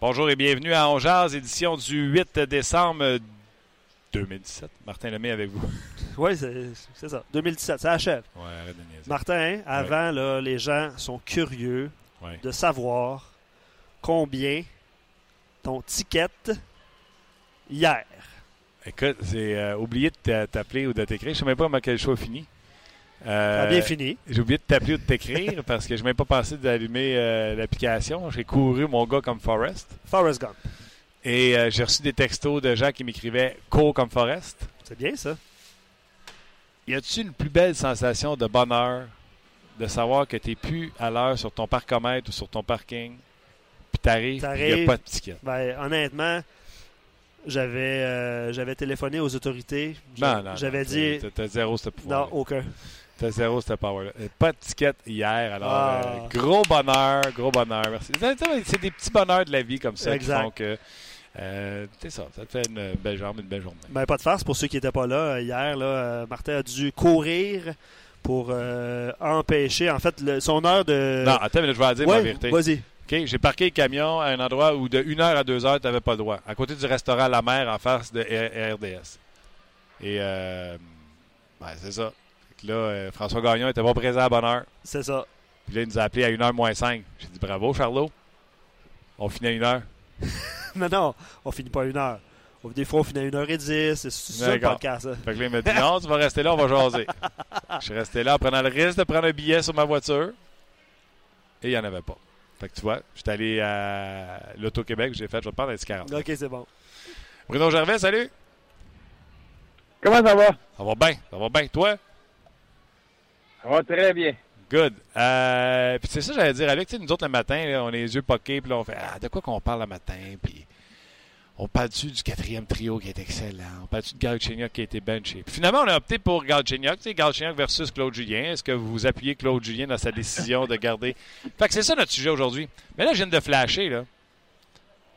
Bonjour et bienvenue à Ongeaz, édition du 8 décembre 2017. Martin Lemay avec vous. Oui, c'est ça. 2017, ça achève. Ouais, arrête de niaiser. Martin, avant, là, les gens sont curieux Ouais. de savoir combien ton ticket hier. Écoute, j'ai euh, oublié de t'a- t'appeler ou de t'écrire. Je sais même pas comment quel show a Ça Euh, a bien fini. J'ai oublié de t'appeler ou de t'écrire parce que je n'ai même pas pensé d'allumer euh, l'application. J'ai couru mon gars comme Forrest. Forrest Gump. Et euh, j'ai reçu des textos de gens qui m'écrivaient cours comme Forrest. C'est bien ça. Y a-tu une plus belle sensation de bonheur de savoir que tu n'es plus à l'heure sur ton parcomètre ou sur ton parking, puis t'arrives, il n'y a pas de ticket? Ben, honnêtement, j'avais j'avais téléphoné aux autorités. Non, non. J'avais non, dit. T'as zéro ce pouvoir. Non, aucun. T'as zéro ce power-là. Euh, Pas de ticket hier, alors Ah. euh, gros bonheur, gros bonheur. Merci. C'est- des petits bonheurs de la vie comme ça Exact. qui font que. euh, c'est ça, ça te fait une belle jambe, une belle journée. Ben, pas de farce pour ceux qui n'étaient pas là euh, hier. Là, Martin a dû courir pour euh, empêcher, en fait, le- son heure de. non, attends, mais je vais la dire Ouais, ma vérité. Vas-y. OK, j'ai parqué le camion à un endroit où de 1h à 2h, tu n'avais pas le droit. À côté du restaurant La Mer, en face de R- RDS. Et, euh, ben, c'est ça. Que là, euh, François Gagnon était pas présent à bonne heure. C'est ça. Puis là, il nous a appelé à 1h moins 5. J'ai dit bravo, Charlot. On finit à 1h. Non, non, on finit pas à une heure. On- Des fois, on finit à 1h10. C'est ça le podcast. ça. Fait que là, il m'a dit non, tu vas rester là, on va jaser. Je suis resté là en prenant le risque de prendre un billet sur ma voiture. Et il n'y en avait pas. Fait que tu vois, j'étais allé à l'Auto-Québec, j'ai fait, je vais te prendre un petit 40. Ok, c'est bon. Bruno Gervais, salut. Comment ça va? Ça va bien, ça va bien. Toi? Ça va très bien. Good. Euh, puis c'est ça, j'allais dire, Alex, nous autres, le matin, là, on a les yeux poqués, puis là, on fait, ah, de quoi qu'on parle le matin? Puis on parle-tu du quatrième trio qui est excellent? On parle-tu de Galchenyuk qui a été benché? Puis finalement, on a opté pour Galchenyuk, tu sais, Galchenyuk versus Claude Julien. Est-ce que vous appuyez Claude Julien dans sa décision de garder? Fait que c'est ça notre sujet aujourd'hui. Mais là, je viens de flasher, là.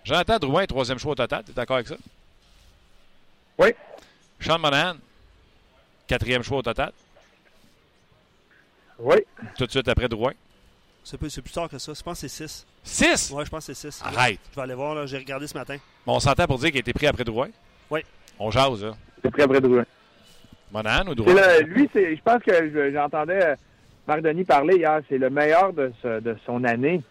Jonathan Drouin, troisième choix au total. T'es d'accord avec ça? Oui. Sean Monahan, quatrième choix au total. Oui. Tout de suite après Drouin. C'est plus, tard que ça. Je pense que c'est 6. Six! Ouais, je pense que c'est 6. Arrête! Je vais aller voir. là. J'ai regardé ce matin. Mais on s'entend pour dire qu'il a été pris après Drouin? Oui. On jase, là. C'est très près de Rouen. Monahan ou Drouin? le- lui, je pense que je- j'entendais euh, Marc Denis parler hier. C'est le meilleur de, ce- de son année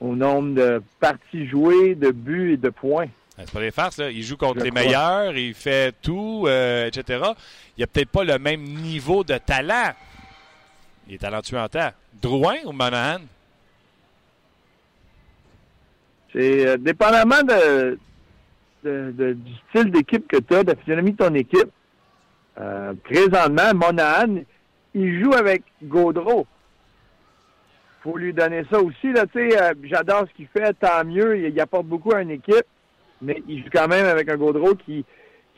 au nombre de parties jouées, de buts et de points. Ben, C'est pas des farces, là. Il joue contre Je les crois. meilleurs, il fait tout, euh, etc. Il a peut-être pas le même niveau de talent. Il est talentueux en temps. Drouin ou Monahan? C'est euh, dépendamment du style d'équipe que tu as, de la physionomie de ton équipe. Euh, présentement, Monahan, il joue avec Gaudreau. faut lui donner ça aussi. Là, euh, J'adore ce qu'il fait, tant mieux. Il, apporte beaucoup à une équipe, mais il joue quand même avec un Gaudreau qui,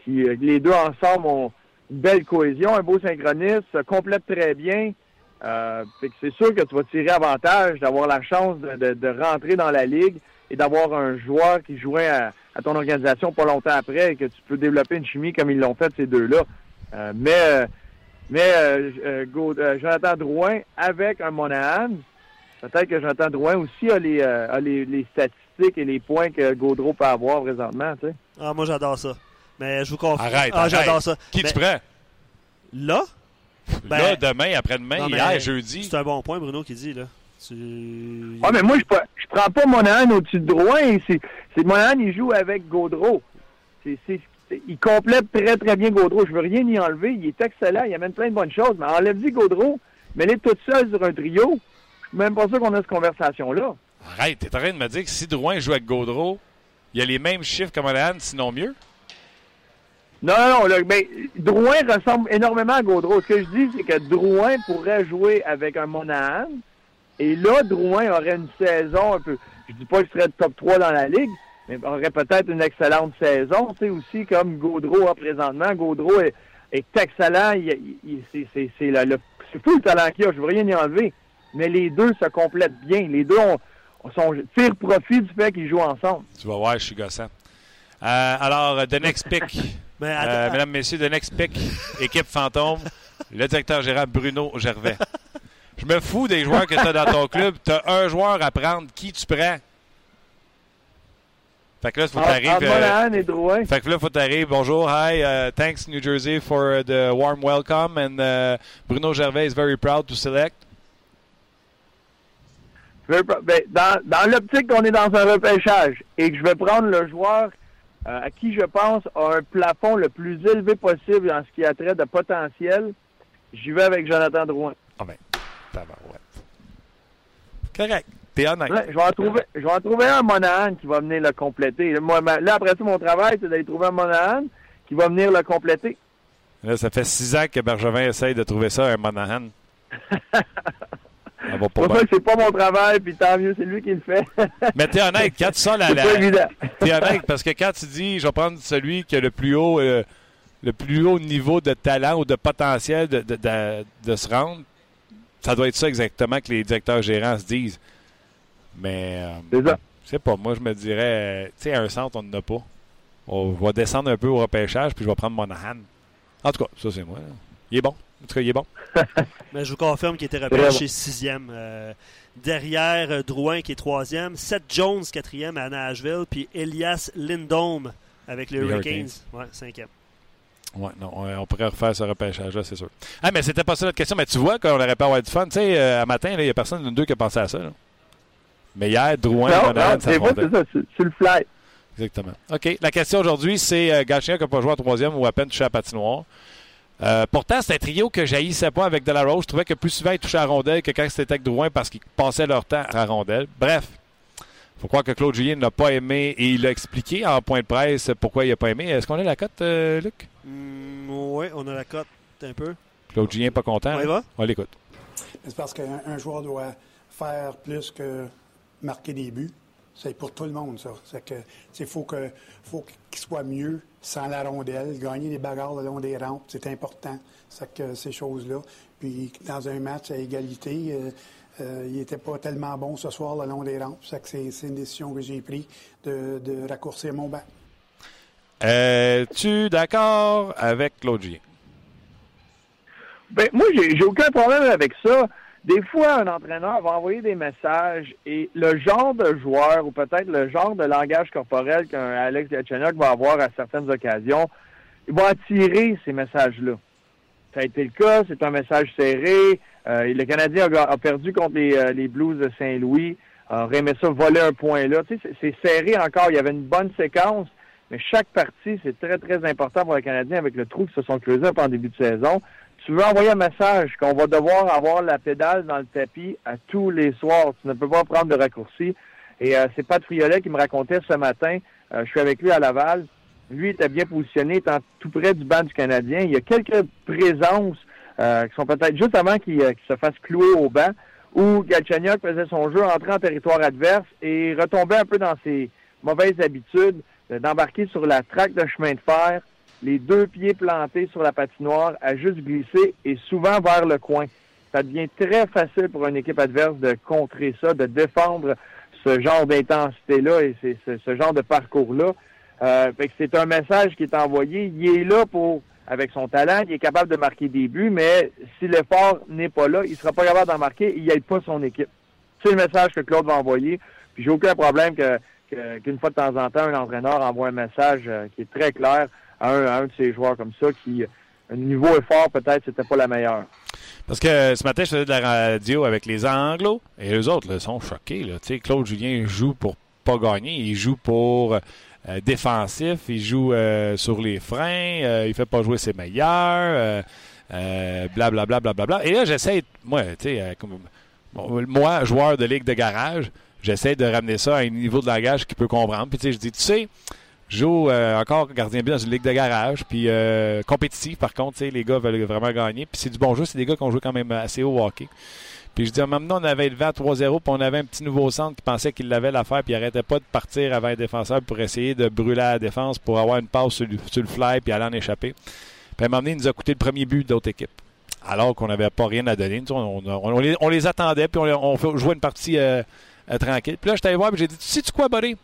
qui les deux ensemble ont une belle cohésion, un beau synchronisme, se complètent très bien. Euh, fait que c'est sûr que tu vas tirer avantage d'avoir la chance de, de- de rentrer dans la ligue et d'avoir un joueur qui jouait à, à ton organisation pas longtemps après et que tu peux développer une chimie comme ils l'ont fait ces deux-là. Euh, mais euh, mais euh, euh, Gaud- euh, Jonathan Drouin avec un Monahan, peut-être que Jonathan Drouin aussi a les, euh, a les, les statistiques et les points que Gaudreau peut avoir présentement. Tu sais. Ah, moi, j'adore ça. Mais je vous confie. Arrête, Ah, arrête. j'adore ça. Qui Mais- tu prends? Là? Ben, là, demain, après-demain, hier, jeudi. C'est un bon point, Bruno, qui dit, là. Tu... Ah, mais moi, je, pas- je prends pas Monahan au-dessus de Drouin. C'est, c'est Monahan, il joue avec Gaudreau. Il complète très, très bien Gaudreau. Je veux rien y enlever. Il est excellent. Il amène plein de bonnes choses. Mais enlève-y Gaudreau. Mais elle est toute seule sur un trio. Je suis même pas sûr qu'on a cette conversation-là. Arrête, t'es en train de me dire que si Drouin joue avec Gaudreau, il y a les mêmes chiffres que Monahan, sinon mieux? Non, non, non. là, ben, Drouin ressemble énormément à Gaudreau. Ce que je dis, c'est que Drouin pourrait jouer avec un Monahan. Et là, Drouin aurait une saison un peu. Je dis pas qu'il serait top 3 dans la ligue, mais aurait peut-être une excellente saison. Tu sais, aussi, comme Gaudreau a présentement. Gaudreau est, est excellent. Il, il- il- c'est, c'est, le, le- c'est fou le talent qu'il a. Je veux rien y enlever. Mais les deux se complètent bien. Les deux ont, sont, tirent profit du fait qu'ils jouent ensemble. Tu vas voir, je suis gossant. Euh, alors, The Next Pick. Mais Euh, mesdames, messieurs, The Next Pick, équipe fantôme, le directeur général Bruno Gervais. Je me fous des joueurs que tu as dans ton club. Tu as un joueur à prendre. Qui tu prends? Fait que là, il faut que t'arrives, euh, Monahan et Drouin. Fait que là, faut que t'arrives. Bonjour, hi, uh, thanks New Jersey for the warm welcome, and uh, Bruno Gervais is very proud to select. Ben, dans dans l'optique qu'on est dans un repêchage et que je vais prendre le joueur euh, à qui je pense a un plafond le plus élevé possible dans ce qui a trait de potentiel, j'y vais avec Jonathan Drouin. Ah ben, tabarouette. Correct. T'es honnête. Je vais en trouver, je vais en trouver un Monahan qui va venir le compléter. Là, moi, là, après ça, mon travail, c'est d'aller trouver un Monahan qui va venir le compléter. Là, ça fait six ans que Bergevin essaye de trouver ça, un Monahan. Ça va C'est pas bien. c'est mon travail, puis tant mieux, c'est lui qui le fait. Mais t'es honnête, quand tu sors la, la-. T'es honnête, parce que quand tu dis, je vais prendre celui qui a le plus haut, euh, le plus haut niveau de talent ou de potentiel de, de, de- de se rendre, ça doit être ça exactement que les directeurs gérants se disent. Mais, euh, C'est ça. je sais pas, moi je me dirais, euh, tu sais, à un centre, on n'en a pas. On va descendre un peu au repêchage, puis je vais prendre Monahan. En tout cas, ça c'est moi. là. Il est bon. En tout cas, il est bon? mais je vous confirme qu'il était repêché sixième. euh, derrière euh, Drouin, qui est troisième. Seth Jones, quatrième à Nashville. Puis Elias Lindholm avec les Les Hurricanes. Ouais, cinquième. Ouais, non, on, on pourrait refaire ce repêchage-là, c'est sûr. Ah, mais c'était pas ça notre question. Mais tu vois qu'on aurait pas avoir du fun. Tu sais, euh, à matin, il n'y a personne de nous deux qui a pensé à ça. là. Mais hier, Drouin Non, Monahan, non, ça c'est c'est ça, sur le fly. Exactement. OK. La question aujourd'hui, c'est euh, Galchenyuk qui n'a pas joué en troisième ou à peine touché à la patinoire. Euh, pourtant, c'est un trio que j'haïssais pas avec Delarose. Je trouvais que plus souvent, il touchait à rondelle que quand c'était avec Drouin parce qu'ils passaient leur temps à rondelle. Bref, faut croire que Claude Julien n'a pas aimé et il a expliqué en point de presse pourquoi il n'a pas aimé. Est-ce qu'on a la cote, euh, Luc? oui, on a la cote un peu. Claude Julien pas content? On y là? va? On l'écoute. C'est parce qu'un un joueur doit faire plus que marquer des buts. C'est pour tout le monde, ça. C'est que, il faut que, faut qu'il soit mieux sans la rondelle, gagner des bagarres le long des rampes, c'est important. C'est que ces choses-là. Puis, dans un match à égalité, euh, euh, il n'était pas tellement bon ce soir le long des rampes. C'est que c'est c'est une décision que j'ai prise de, de raccourcir mon banc. Es-tu d'accord avec Claude Julien? Ben, moi, j'ai j'ai aucun problème avec ça. Des fois, un entraîneur va envoyer des messages et le genre de joueur ou peut-être le genre de langage corporel qu'un Alex Galchenyuk va avoir à certaines occasions, il va attirer ces messages-là. Ça a été le cas, c'est un message serré. Euh, le Canadien a, perdu contre les, euh, les Blues de Saint-Louis. Aurait aimé ça voler un point là. C'est- serré encore. Il y avait une bonne séquence, mais chaque partie, c'est très, très important pour le Canadien avec le trou qui se sont creusés en début de saison. Tu veux envoyer un message qu'on va devoir avoir la pédale dans le tapis à tous les soirs. Tu ne peux pas prendre de raccourci. Et euh, c'est Pat Friolet qui me racontait ce matin, euh, je suis avec lui à Laval, lui était bien positionné, étant tout près du banc du Canadien. Il y a quelques présences euh, qui sont peut-être juste avant qu'il se fasse clouer au banc, où Galchenyuk faisait son jeu, entrer en territoire adverse et retombait un peu dans ses mauvaises habitudes d'embarquer sur la traque de chemin de fer, les deux pieds plantés sur la patinoire, à juste glisser et souvent vers le coin. Ça devient très facile pour une équipe adverse de contrer ça, de défendre ce genre d'intensité-là et ce, genre de parcours-là. Euh, c'est un message qui est envoyé. Il est là pour, avec son talent, il est capable de marquer des buts, mais si l'effort n'est pas là, il sera pas capable d'en marquer. Il n'aide pas son équipe. C'est le message que Claude va envoyer. Puis j'ai aucun problème qu'une fois de temps en temps, un entraîneur envoie un message euh, qui est très clair à un, de ses joueurs comme ça, qui un niveau effort, peut-être, c'était pas la meilleure. Parce que ce matin, je faisais de la radio avec les Anglos et les autres là, sont choqués. Claude Julien joue pour pas gagner, il joue pour euh, défensif, il joue euh, sur les freins, euh, il fait pas jouer ses meilleurs, blablabla. Bla, bla, bla, Et là, j'essaie, moi, tu sais, moi, joueur de ligue de garage, j'essaie de ramener ça à un niveau de langage qui peut comprendre. Puis tu sais, je dis, tu sais, je joue encore gardien bien dans une ligue de garage, puis compétitif par contre, les gars veulent vraiment gagner. Puis c'est du bon jeu, c'est des gars qui ont joué quand même assez haut hockey. Puis je dis, maintenant, on avait élevé à 3-0, puis on avait un petit nouveau centre qui pensait qu'il l'avait l'affaire, puis il arrêtait pas de partir avant un défenseur pour essayer de brûler la défense pour avoir une passe sur le, fly, puis aller en échapper. Puis à un moment donné, il nous a coûté le premier but d'autre équipe. Alors qu'on n'avait pas rien à donner. On, les, attendait, puis on, jouait une partie euh, euh, tranquille. Puis là, je allé voir, puis j'ai dit, tu sais-tu quoi, buddy?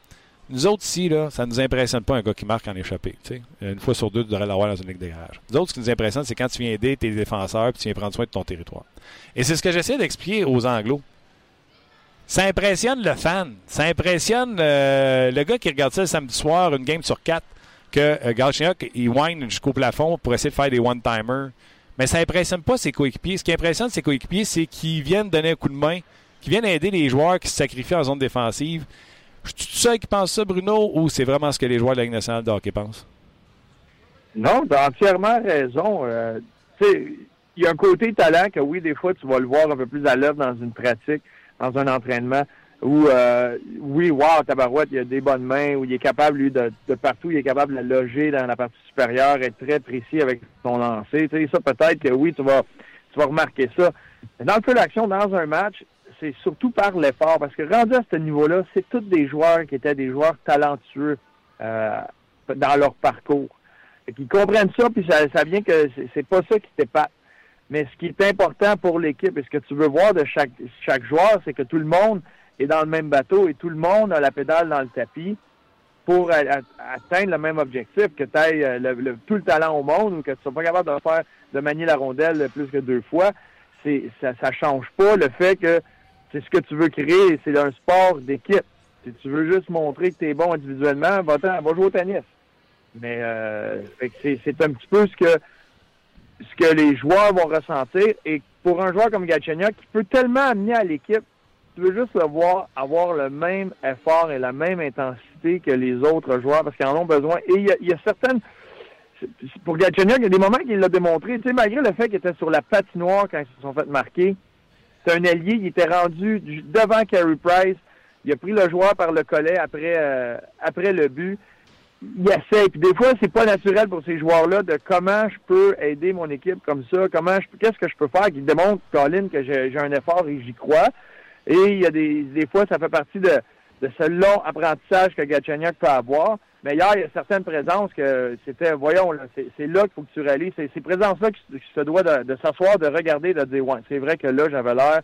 Nous autres ici, là, ça ne nous impressionne pas un gars qui marque en échappé. Une fois sur deux, tu devrais l'avoir dans une ligue de garage. Nous autres, ce qui nous impressionne, c'est quand tu viens aider tes défenseurs et tu viens prendre soin de ton territoire. Et c'est ce que j'essaie d'expliquer aux Anglos. Ça impressionne le fan. Ça impressionne euh, le gars qui regarde ça le samedi soir, une game sur quatre, que euh, il whine jusqu'au plafond pour essayer de faire des one-timers. Mais ça impressionne pas ses coéquipiers. Ce qui impressionne ses coéquipiers, c'est qu'ils viennent donner un coup de main, qu'ils viennent aider les joueurs qui se sacrifient en zone défensive je suis tout seul qui pense ça, Bruno, ou c'est vraiment ce que les joueurs de la Ligue nationale de hockey pensent? Non, tu as entièrement raison. Euh, il y a un côté talent que oui, des fois, tu vas le voir un peu plus à l'œuvre dans une pratique, dans un entraînement, où euh, oui, wow, Tabarouette, il a des bonnes mains, où il est capable, lui, de, partout, il est capable de loger dans la partie supérieure, être très précis avec son lancer. Tu sais, ça, peut-être que oui, tu vas, tu vas remarquer ça. Mais dans le feu d'action, dans un match, c'est surtout par l'effort. Parce que rendu à ce niveau-là, c'est tous des joueurs qui étaient des joueurs talentueux euh, dans leur parcours. Qui comprennent ça, puis ça, vient que c'est pas ça qui pas. Mais ce qui est important pour l'équipe et ce que tu veux voir de chaque, chaque joueur, c'est que tout le monde est dans le même bateau et tout le monde a la pédale dans le tapis pour atteindre le même objectif, que tu aies euh, tout le talent au monde ou que tu sois pas capable de faire de manier la rondelle plus que deux fois. Ça, ça change pas le fait que c'est ce que tu veux créer, c'est un sport d'équipe. Si tu veux juste montrer que tu es bon individuellement, va, va jouer au tennis. Mais euh, c'est un petit peu ce que ce que les joueurs vont ressentir. Et pour un joueur comme Galchenyuk, qui peut tellement amener à l'équipe, tu veux juste le voir avoir le même effort et la même intensité que les autres joueurs parce qu'ils en ont besoin. Et il y a, certaines... Pour Galchenyuk, il y a des moments qu'il l'a démontré. Tu sais, malgré le fait qu'il était sur la patinoire quand ils se sont fait marquer, c'est un allié, il était rendu devant Carey Price. Il a pris le joueur par le collet après, euh, après le but. Il essaie. Puis des fois, c'est pas naturel pour ces joueurs-là de comment je peux aider mon équipe comme ça, comment je qu'est-ce que je peux faire qui démontre, Colin, que j'ai un effort et j'y crois. Et il y a des, des fois, ça fait partie de, de ce long apprentissage que Gatchenyuk peut avoir. Mais hier, il y a certaines présences que c'était, voyons, c'est là qu'il faut que tu réalises. C'est ces présences-là qui, se doit de, s'asseoir, de regarder, de dire, ouais, c'est vrai que là, j'avais l'air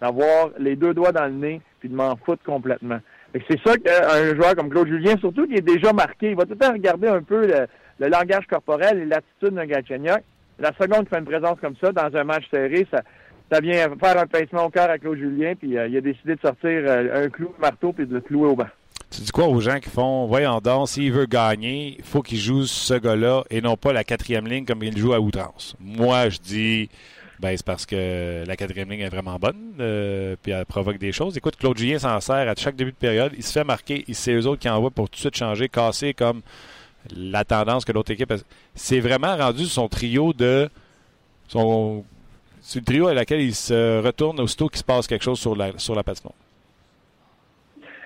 d'avoir les deux doigts dans le nez puis de m'en foutre complètement. C'est ça qu'un joueur comme Claude Julien, surtout qui est déjà marqué, il va tout le temps regarder un peu le, langage corporel et l'attitude d'un Gatchenyuk. La seconde qu'il fait une présence comme ça dans un match serré, ça, ça vient faire un pincement au cœur à Claude Julien, puis euh, il a décidé de sortir euh, un clou, un marteau, puis de le clouer au banc. Tu dis quoi aux gens qui font, voyons donc, s'il veut gagner, il faut qu'il joue ce gars-là et non pas la quatrième ligne comme il joue à outrance. Moi, je dis, ben, c'est parce que la quatrième ligne est vraiment bonne, euh, puis elle provoque des choses. Écoute, Claude Julien s'en sert à chaque début de période. Il se fait marquer, c'est eux autres qui envoient pour tout de suite changer, casser comme la tendance que l'autre équipe a. C'est vraiment rendu son trio de. Son, c'est le trio à laquelle il se retourne aussitôt qu'il se passe quelque chose sur la, sur la.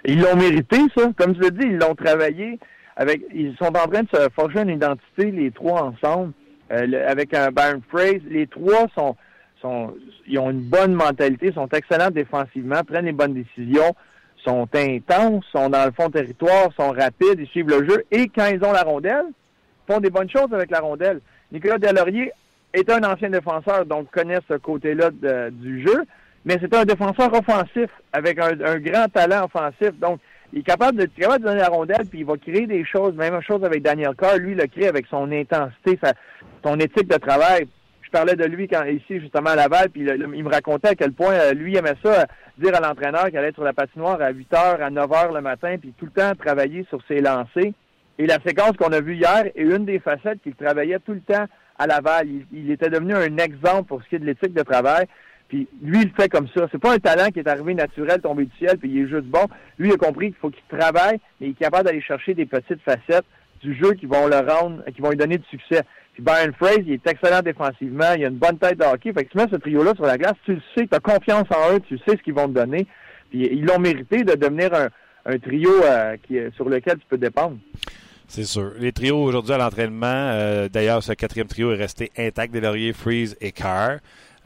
Ils l'ont mérité, ça. Comme je l'ai dit, ils l'ont travaillé. Avec, ils sont en train de se forger une identité, les trois ensemble, euh, avec un Baron Phrase. Les trois sont, sont, ils ont une bonne mentalité, sont excellents défensivement, prennent les bonnes décisions, sont intenses, sont dans le fond territoire, sont rapides, ils suivent le jeu. Et quand ils ont la rondelle, font des bonnes choses avec la rondelle. Nicolas Delaurier est un ancien défenseur, donc connaît ce côté-là du jeu mais c'est un défenseur offensif avec un, grand talent offensif. Donc, il est capable de, capable de donner la rondelle, puis il va créer des choses. Même chose avec Daniel Carr. Lui, il le crée avec son intensité, son éthique de travail. Je parlais de lui quand ici, justement, à Laval, puis il, me racontait à quel point euh, lui aimait ça, euh, dire à l'entraîneur qu'il allait être sur la patinoire à 8 h, à 9 h le matin, puis tout le temps travailler sur ses lancers. Et la séquence qu'on a vue hier est une des facettes qu'il travaillait tout le temps à Laval. Il, il était devenu un exemple pour ce qui est de l'éthique de travail. Puis lui, il fait comme ça. C'est pas un talent qui est arrivé naturel, tombé du ciel, puis il est juste bon. Lui, il a compris qu'il faut qu'il travaille, mais il est capable d'aller chercher des petites facettes du jeu qui vont le rendre, qui vont lui donner du succès. Puis Byron Fraser, il est excellent défensivement, il a une bonne tête de hockey. Fait que tu mets ce trio-là sur la glace, tu le sais, tu as confiance en eux, tu sais ce qu'ils vont te donner. Puis ils l'ont mérité de devenir un, un trio euh, qui, sur lequel tu peux dépendre. C'est sûr. Les trios aujourd'hui à l'entraînement, euh, d'ailleurs, ce quatrième trio est resté intact des Freeze et Carr.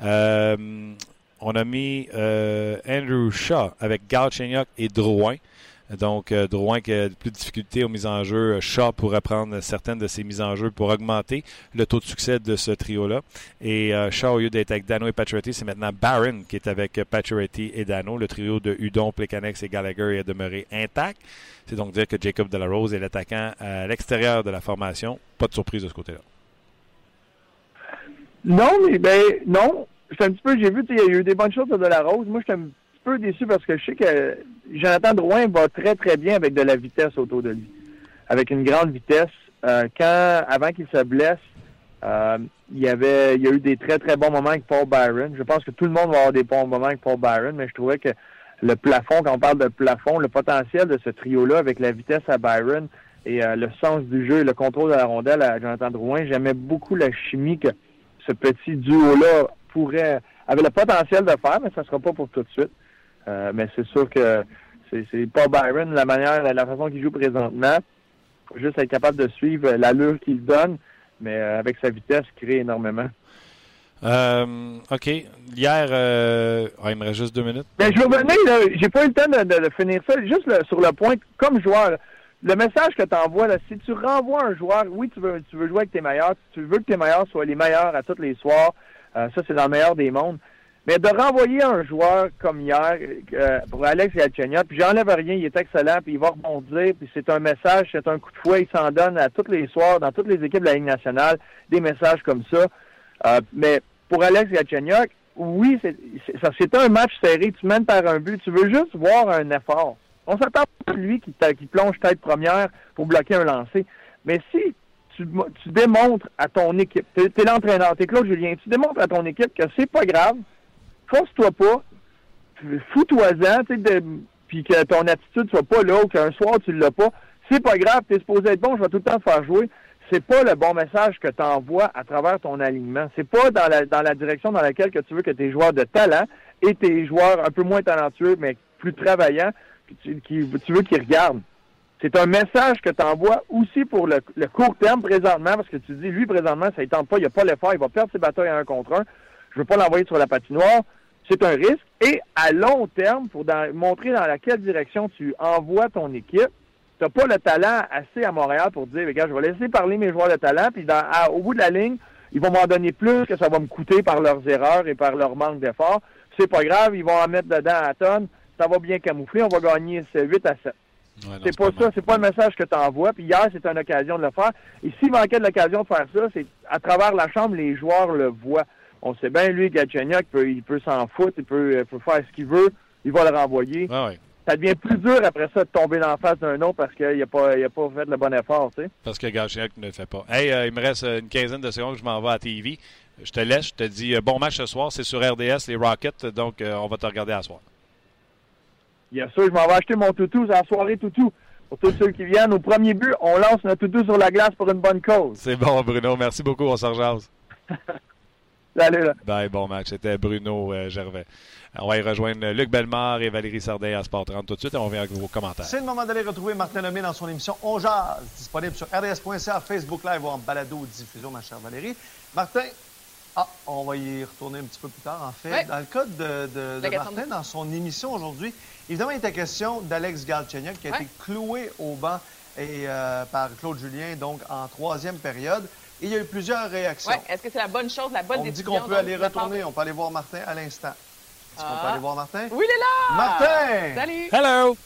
Euh, on a mis euh, Andrew Shaw avec Galchenyuk et Drouin. Donc, euh, Drouin qui a plus de difficultés aux mises en jeu. Shaw pourrait prendre certaines de ses mises en jeu pour augmenter le taux de succès de ce trio-là. Et euh, Shaw, au lieu d'être avec Dano et Pacioretty, c'est maintenant Barron qui est avec Pacioretty et Dano. Le trio de Udon, Plekanex et Gallagher est demeuré intact. C'est donc dire que Jacob Delarose est l'attaquant à l'extérieur de la formation. Pas de surprise de ce côté-là. Non, mais ben non. J'étais un petit peu, j'ai vu, il y a eu des bonnes choses de la Rose. Moi, j'étais un petit peu déçu parce que je sais que Jonathan Drouin va très, très bien avec de la vitesse autour de lui. Avec une grande vitesse. Euh, quand, avant qu'il se blesse, euh, il y avait, il y a eu des très, très bons moments avec Paul Byron. Je pense que tout le monde va avoir des bons moments avec Paul Byron, mais je trouvais que le plafond, quand on parle de plafond, le potentiel de ce trio-là avec la vitesse à Byron et euh, le sens du jeu et le contrôle de la rondelle à Jonathan Drouin, j'aimais beaucoup la chimie que ce petit duo-là pourrait avait le potentiel de faire, mais ça ne sera pas pour tout de suite. Euh, mais c'est sûr que c'est pas Byron, la manière, la façon qu'il joue présentement. faut juste être capable de suivre l'allure qu'il donne, mais euh, avec sa vitesse, il crée énormément. Euh, OK. Hier, euh, il me reste juste deux minutes. Mais je veux revenir, j'ai pas eu le temps de, de, de finir ça. Juste le, sur le point, comme joueur, le message que tu envoies, là, si tu renvoies un joueur, oui, tu veux, tu veux jouer avec tes meilleurs, tu veux que tes meilleurs soient les meilleurs à tous les soirs, euh, ça, c'est dans le meilleur des mondes. Mais de renvoyer un joueur comme hier euh, pour Alex Galchenyuk, puis j'enlève rien, il est excellent, puis il va rebondir, puis c'est un message, c'est un coup de fouet, il s'en donne à tous les soirs, dans toutes les équipes de la Ligue nationale, des messages comme ça. Euh, mais pour Alex Galchenyuk, oui, c'est un match serré, tu mènes par un but, tu veux juste voir un effort. On s'attend pas à lui qui, qui plonge tête première pour bloquer un lancer. Mais si tu, tu démontres à ton équipe, tu es, l'entraîneur, tu es Claude Julien, tu démontres à ton équipe que c'est pas grave, force-toi pas, fous-toi-en, puis que ton attitude soit pas là ou qu'un soir tu l'as pas, c'est pas grave, tu es supposé être bon, je vais tout le temps te faire jouer. C'est pas le bon message que tu envoies à travers ton alignement. C'est pas dans la, dans la direction dans laquelle que tu veux que tes joueurs de talent et tes joueurs un peu moins talentueux, mais plus travaillants, tu, qui, tu veux qu'ils regardent. C'est un message que tu envoies aussi pour le, le, court terme présentement, parce que tu dis, lui, présentement, ça ne tente pas, il a pas l'effort, il va perdre ses batailles à un contre un. Je veux pas l'envoyer sur la patinoire. C'est un risque. Et à long terme, pour dans, montrer dans laquelle direction tu envoies ton équipe, tu n'as pas le talent assez à Montréal pour dire, regarde, je vais laisser parler mes joueurs de talent, puis dans, à, au bout de la ligne, ils vont m'en donner plus que ça va me coûter par leurs erreurs et par leur manque d'effort. C'est pas grave, ils vont en mettre dedans à tonne ça va bien camoufler, on va gagner 8 à 7. Ouais, c'est pas, pas ça, c'est pas le message que tu envoies. Puis hier, c'était une occasion de le faire. Et s'il manquait de l'occasion de faire ça, c'est à travers la chambre, les joueurs le voient. On sait bien, lui, Gatchenyuk, il peut, il peut s'en foutre, il peut, peut, faire ce qu'il veut, il va le renvoyer. Ah ouais. Ça devient plus dur après ça de tomber dans la face d'un autre parce qu'il n'a pas, il a pas fait le bon effort, tu sais. Parce que Gatchenyuk ne le fait pas. Hey, euh, il me reste une quinzaine de secondes, je m'en vais à TV. Je te laisse, je te dis bon match ce soir, c'est sur RDS, les Rockets, donc euh, on va te regarder à soir. Bien sûr, je m'en vais acheter mon toutou, c'est la soirée toutou. Pour tous ceux qui viennent, au premier but, on lance notre toutou sur la glace pour une bonne cause. C'est bon, Bruno. Merci beaucoup, on s'en. Salut, là. Bye, bon match. C'était Bruno euh, Gervais. On va y rejoindre Luc Bellemare et Valérie Sardin à Sport 30 tout de suite et on vient avec vos commentaires. C'est le moment d'aller retrouver Martin Lemay dans son émission On Jazz, disponible sur RDS.ca, Facebook Live ou en balado diffusion, ma chère Valérie. Martin, ah, on va y retourner un petit peu plus tard, en fait. Ouais. Dans le cas de, de, de Martin, dans son émission aujourd'hui, évidemment, il était question d'Alex Galchenyuk qui a Ouais. été cloué au banc et, euh, par Claude Julien, donc en troisième période. Et il y a eu plusieurs réactions. Ouais. Est-ce que c'est la bonne chose, la bonne on me dit décision? qu'on peut aller retourner, on peut aller voir Martin à l'instant. Est-ce qu'on peut Ah. aller voir Martin? Oui, il est là! Martin! Salut! Hello!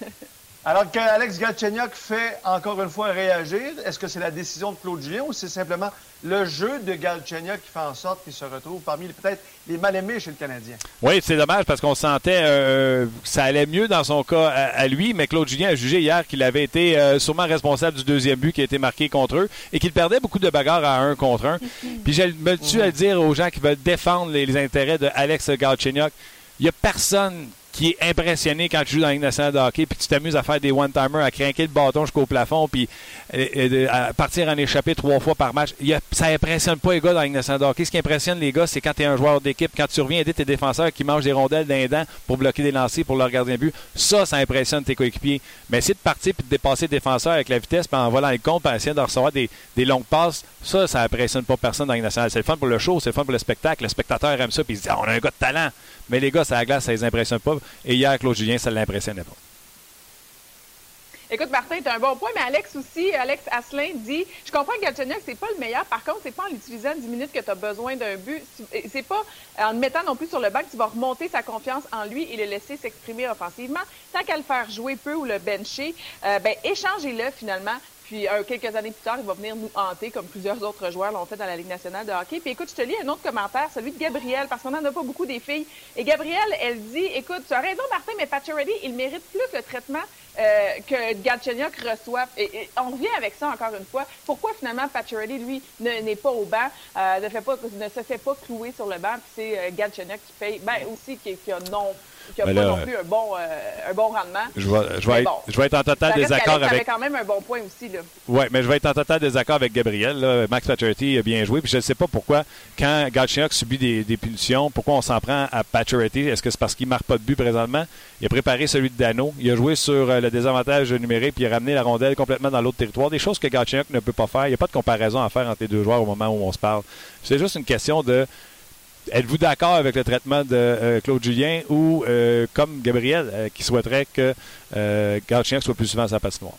Alors que Alex Galchenyuk fait encore une fois réagir, est-ce que c'est la décision de Claude Julien ou c'est simplement le jeu de Galchenyuk qui fait en sorte qu'il se retrouve parmi peut-être les mal-aimés chez le Canadien? Oui, c'est dommage parce qu'on sentait euh, que ça allait mieux dans son cas à, à lui, mais Claude Julien a jugé hier qu'il avait été euh, sûrement responsable du deuxième but qui a été marqué contre eux et qu'il perdait beaucoup de bagarres à un contre un. Puis je me tue à dire aux gens qui veulent défendre les, les intérêts de Alex Galchenyuk, il n'y a personne qui est impressionné quand tu joues dans la Ligue de hockey, puis tu t'amuses à faire des one-timers, à craquer le bâton jusqu'au plafond, puis euh, euh, à partir en échappée trois fois par match. Ça impressionne pas les gars dans la Ligue de hockey. Ce qui impressionne les gars, c'est quand tu es un joueur d'équipe, quand tu reviens aider tes défenseurs qui mangent des rondelles d'un dent pour bloquer des lancers pour leur gardien de but. Ça, ça impressionne tes coéquipiers. Mais essayer de partir puis de dépasser le défenseur avec la vitesse, puis en volant les comptes, puis en essayant de recevoir des, longues passes, ça, ça impressionne pas personne dans la Ligue. C'est le fun pour le show, c'est le fun pour le spectacle. Le spectateur aime ça, puis il se dit, Ah, on a un gars de talent. Mais les gars, ça la glace, ça les impressionne pas. Et hier, Claude Julien, ça l'impressionnait pas. Écoute, Martin, tu as un bon point, mais Alex aussi, Alex Asselin dit Je comprends que Galchenyuk, c'est pas le meilleur. Par contre, c'est pas en l'utilisant 10 minutes que tu as besoin d'un but. C'est pas en le mettant non plus sur le banc que tu vas remonter sa confiance en lui et le laisser s'exprimer offensivement. Tant qu'à le faire jouer peu ou le bencher, euh, ben, échangez-le finalement. Puis euh, quelques années plus tard, il va venir nous hanter comme plusieurs autres joueurs l'ont fait dans la Ligue nationale de hockey. Puis écoute, je te lis un autre commentaire, celui de Gabrielle, parce qu'on n'en a pas beaucoup des filles. Et Gabrielle, elle dit, écoute, tu as raison, Martin, mais Pacioretty, il mérite plus le traitement euh, que Galchenyuk reçoit. Et, on revient avec ça encore une fois. Pourquoi finalement Pacioretty, lui, ne- n'est pas au banc, euh, ne, fait pas, ne se fait pas clouer sur le banc, puis c'est Galchenyuk qui paye, ben aussi qui, qui a non, qui a Ben pas là, non plus un bon, euh, un bon rendement. Je vais, je vais être, bon. je vais être en total désaccord avec. avait quand même un bon point aussi. Oui, mais je vais être en total désaccord avec Gabriel. là. Max Pacioretty a bien joué. Puis je ne sais pas pourquoi, quand Galchenyuk subit des, des punitions, pourquoi on s'en prend à Pacioretty? Est-ce que c'est parce qu'il ne marque pas de but présentement? Il a préparé celui de Dano. Il a joué sur euh, le désavantage numérique puis il a ramené la rondelle complètement dans l'autre territoire. Des choses que Galchenyuk ne peut pas faire. Il n'y a pas de comparaison à faire entre les deux joueurs au moment où on se parle. C'est juste une question de Êtes-vous d'accord avec le traitement de euh, Claude Julien ou, euh, comme Gabriel, euh, qui souhaiterait que euh, soit plus souvent à sa patinoire?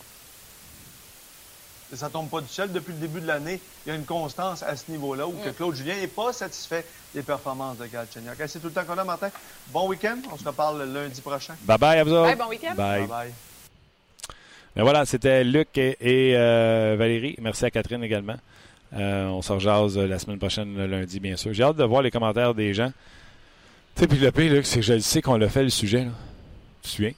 Ça tombe pas du ciel. Depuis le début de l'année, il y a une constance à ce niveau-là où que Claude Julien n'est pas satisfait des performances de Galchenyuk. C'est tout le temps qu'on a, Martin. Bon week-end. On se reparle lundi prochain. Bye bye à vous autres. Bye, bon week-end. Bye. Bye-bye. Mais voilà, c'était Luc et, et, euh, Valérie. Merci à Catherine également. Euh, on se rejase la semaine prochaine, le lundi, bien sûr. J'ai hâte de voir les commentaires des gens. Tu sais, puis le pire, c'est que je le sais qu'on l'a fait le sujet. Là. Tu te souviens?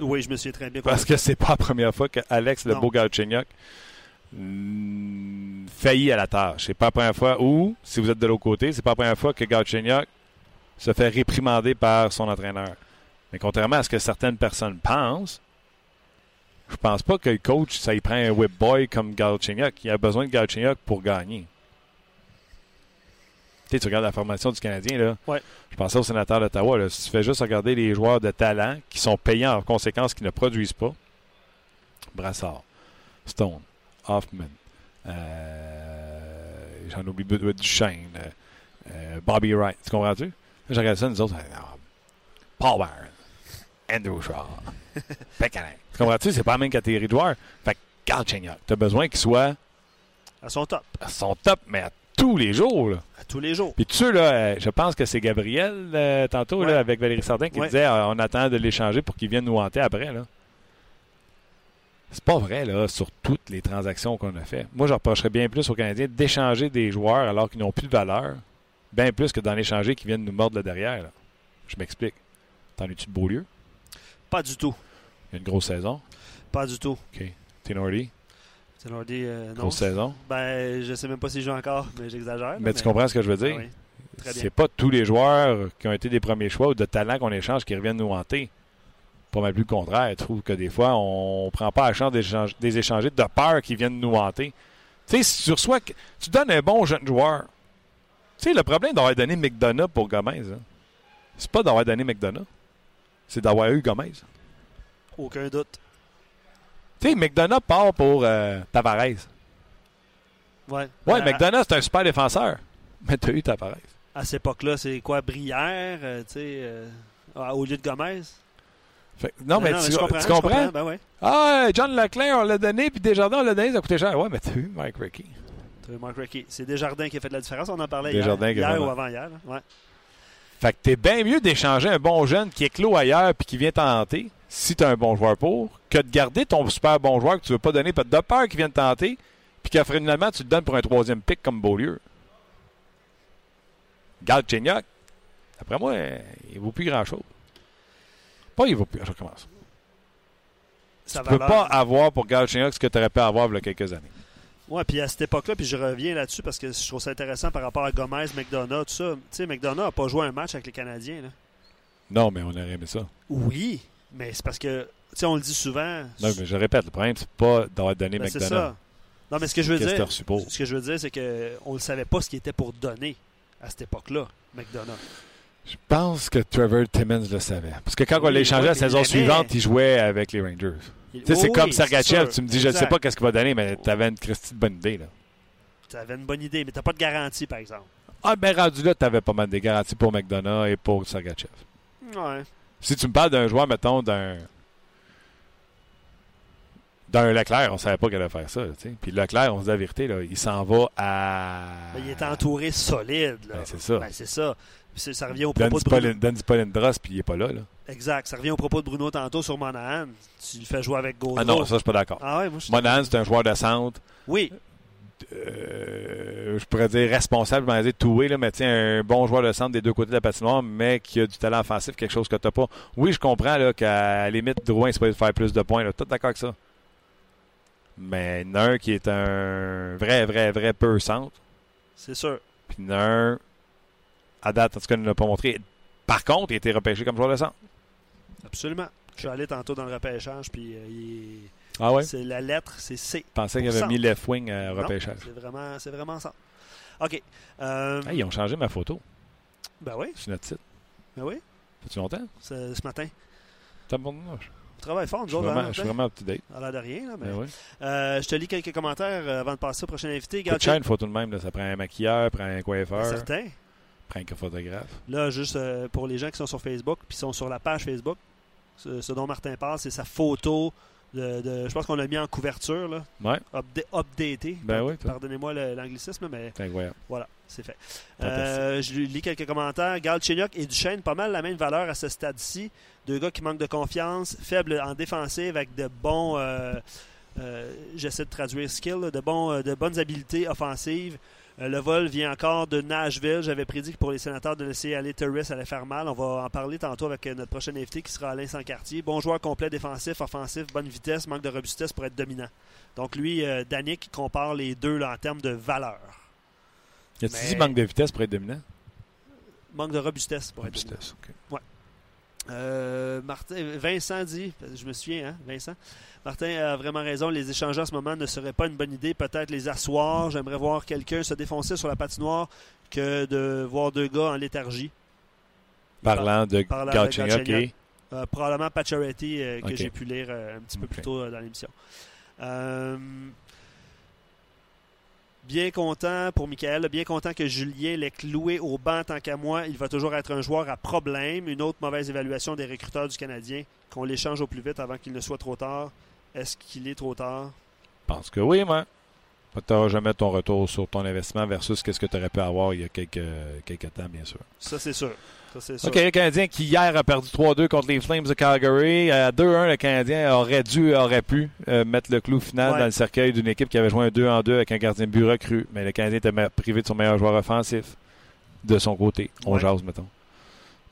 Oui, je me souviens très bien. Parce que c'est pas la première fois que Alex, le Non. beau Galchenyuk, mm, faillit à la tâche. C'est pas la première fois. Ou, si vous êtes de l'autre côté, c'est pas la première fois que Galchenyuk se fait réprimander par son entraîneur. Mais contrairement à ce que certaines personnes pensent, je pense pas que le coach, ça y prend un whip boy comme Galchenyuk. Il a besoin de Galchenyuk pour gagner. Tu sais, tu regardes la formation du Canadien, là. Ouais. Je pensais au sénateur d'Ottawa, là. Si tu fais juste regarder les joueurs de talent qui sont payants en conséquence, qui ne produisent pas, Brassard, Stone, Hoffman, euh, j'en oublie du Duchesne, euh, euh, Bobby Wright. Tu comprends-tu? Là, je regarde ça, nous autres, ah, Paul Byron, Andrew Shaw. Tu comprends-tu? C'est pas la même catégorie de joueurs. Fait que Galchenyuk, tu as besoin qu'il soit À son top, à son top, mais à tous les jours. Là. à tous les jours. Puis tu sais, là, euh, je pense que c'est Gabriel, euh, tantôt, Ouais. là, avec Valérie Sardin, qui Ouais. disait euh, on attend de l'échanger pour qu'il vienne nous hanter après. Là. C'est pas vrai, là, sur toutes les transactions qu'on a fait. Moi, je reprocherais bien plus aux Canadiens d'échanger des joueurs alors qu'ils n'ont plus de valeur, bien plus que d'en échanger qui viennent nous mordre le derrière. là. Je m'explique. T'en es-tu de Beaulieu? Pas du tout. Il y a une grosse saison. Pas du tout. OK. Tenordi, Tenardi, euh, non. grosse saison. Ben, je sais même pas s'il joue encore, mais j'exagère. Mais tu comprends ce que je veux dire? Ah oui, très bien. C'est pas tous les joueurs qui ont été des premiers choix ou de talent qu'on échange qui reviennent nous hanter. Pas mal plus le contraire. Je trouve que des fois, on prend pas la chance d'échange- des échanger de peur qu'ils viennent nous hanter. Tu sais, si tu reçois. que- Tu donnes un bon jeune joueur. Tu sais, le problème d'avoir donné McDonough pour Gomez, hein, c'est pas d'avoir donné McDonough. C'est d'avoir eu Gomez. Aucun doute. Tu sais, McDonough part pour euh, Tavares. Ouais. Ouais, À- McDonough, c'est un super défenseur. Mais t'as eu Tavares. À cette époque-là, c'est quoi, Brière, euh, tu sais, euh, au lieu de Gomez? Fait- non, mais, tu, je tu comprends? Ben ouais. Ah, John Leclerc, on l'a donné, puis Desjardins, on l'a donné, ça a coûté cher. Ouais, mais t'as eu Mike Rickey. Tu vois, Mark Rickey. C'est Desjardins qui a fait de la différence. On en parlait Desjardins hier, ou avant-hier. Ouais. Fait que t'es bien mieux d'échanger un bon jeune qui est clos ailleurs puis qui vient t'en hanter. si tu as un bon joueur pour, que de garder ton super bon joueur que tu veux pas donner, peut-être de peur qu'il vienne tenter, puis que finalement tu le donnes pour un troisième pick comme Beaulieu. Garde Chenyok, après moi, il vaut plus grand-chose. Pas il vaut plus ça? Ça Tu peux pas avoir pour Gal Chenyok ce que tu aurais pu avoir il y a quelques années. Ouais, puis à cette époque-là, puis je reviens là-dessus parce que je trouve ça intéressant par rapport à Gomez, McDonough, tout ça. Tu sais, McDonough n'a pas joué un match avec les Canadiens. Là. Non, mais on aurait aimé ça. Oui, mais c'est parce que, tu sais, on le dit souvent. Non, mais je répète, le problème, c'est pas d'avoir donné Ben, c'est McDonough. ça. Non, mais ce que je veux dire, ce que je veux dire, c'est qu'on ne savait pas ce qui était pour donner à cette époque-là, McDonough. Je pense que Trevor Timmons le savait. Parce que quand on Oui, l'a échangé oui, la saison suivante, il jouait avec les Rangers. Il- Tu sais, c'est Oui, comme Sergachev. Tu me dis, je ne sais pas qu'est-ce qu'il va donner, mais tu avais une Christie de bonne idée. Là. Tu avais une bonne idée, mais tu n'as pas de garantie, par exemple. Ah, ben rendu là, tu avais pas mal de garanties pour McDonough et pour Sergachev. Ouais. Si tu me parles d'un joueur, mettons, d'un. D'un Leclerc, on savait pas qu'elle allait faire ça. Puis Leclerc, on se dit la vérité, là, il s'en va à. Ben, il est entouré solide. Là. Ben, c'est ça. Ben, c'est ça. Ça revient au propos de Bruno. Indros, puis il est pas là. là. Exact. Ça revient au propos de Bruno tantôt sur Monahan. Tu le fais jouer avec Gaudreau. Ah non, ça, je suis pas d'accord. Ah ouais. Monahan, c'est un joueur de centre. Oui, euh, je pourrais dire responsable, je vais dire toué, là, mais tiens, un bon joueur de centre des deux côtés de la patinoire, mais qui a du talent offensif, quelque chose que tu n'as pas. Oui, je comprends là, qu'à la limite, Drouin, c'est pas de faire plus de points. Là. Tout d'accord avec ça. Mais il y en a un qui est un vrai, vrai, vrai peu centre. c'est sûr. Puis il y en a un, à date, en tout cas, il ne l'a pas montré. Par contre, il a été repêché comme joueur de centre. Absolument. Je suis allé tantôt dans le repêchage, puis euh, il est- Ah ouais? c'est la lettre, c'est C. Je pensais qu'il avait centre. mis left wing Non, repêchage. C'est vraiment, c'est vraiment ça. OK. Euh, Hey, ils ont changé ma photo Ben oui, sur notre site. ben oui. Fait-tu longtemps? Ce matin. Tabarnouche. On travaille fort, nous Je suis autres, vraiment, hein, je suis vraiment up-to-date. À l'air de rien, là, mais... Ben ouais. Euh, je te lis quelques commentaires euh, avant de passer au prochain invité. Cher une photo de même. Là. Ça prend un maquilleur, prend un coiffeur, certain. Photographe. Là, juste euh, pour les gens qui sont sur Facebook, puis sont sur la page Facebook, ce, ce dont Martin parle, c'est sa photo. De, de- je pense qu'on l'a mis en couverture, là, Ouais, upda- updaté. Ben oui. Pardonnez-moi l'anglicisme, mais c'est incroyable. voilà, c'est fait. Euh, je lui lis quelques commentaires. Galchenyuk et Duchesne, pas mal la même valeur à ce stade-ci. Deux gars qui manquent de confiance, faibles en défensive avec de bons. euh, euh, J'essaie de traduire skill, là, de, bons, euh, de bonnes habiletés offensives. Euh, le vol vient encore de Nashville. J'avais prédit que pour les sénateurs de laisser aller Turris allait faire mal. On va en parler tantôt avec euh, notre prochain invité qui sera Alain Sancartier. Bon joueur complet, défensif, offensif, bonne vitesse, manque de robustesse pour être dominant. Donc lui, euh, Danick compare les deux là, en termes de valeur. Mais- dit manque de vitesse pour être dominant? Manque de robustesse pour être dominant. Robustesse, ok. Euh, Martin, Vincent dit, je me souviens, hein, Vincent. Martin a vraiment raison, les échanger en ce moment ne serait pas une bonne idée. Peut-être les asseoir. J'aimerais voir quelqu'un se défoncer sur la patinoire que de voir deux gars en léthargie. Parlant de Parlant de Galchenyuk et... Euh, probablement Pacioretty euh, que j'ai pu lire euh, un petit peu plus tôt euh, dans l'émission. Bien content pour Michael, bien content que Julien l'ait cloué au banc tant qu'à moi. Il va toujours être un joueur à problème. Une autre mauvaise évaluation des recruteurs du Canadien, qu'on l'échange au plus vite avant qu'il ne soit trop tard. Est-ce qu'il est trop tard? Je pense que oui, moi. Tu n'auras jamais ton retour sur ton investissement versus ce que tu aurais pu avoir il y a quelques, quelques temps, bien sûr. Ça, c'est sûr. Ça, sûr. OK, le Canadien qui hier a perdu 3-2 contre les Flames de Calgary. À 2-1, le Canadien aurait dû, aurait pu euh, mettre le clou final Ouais. dans le cercueil d'une équipe qui avait joué un 2 en 2 avec un gardien de but recru. Mais le Canadien était privé de son meilleur joueur offensif de son côté. On Ouais. jase, mettons.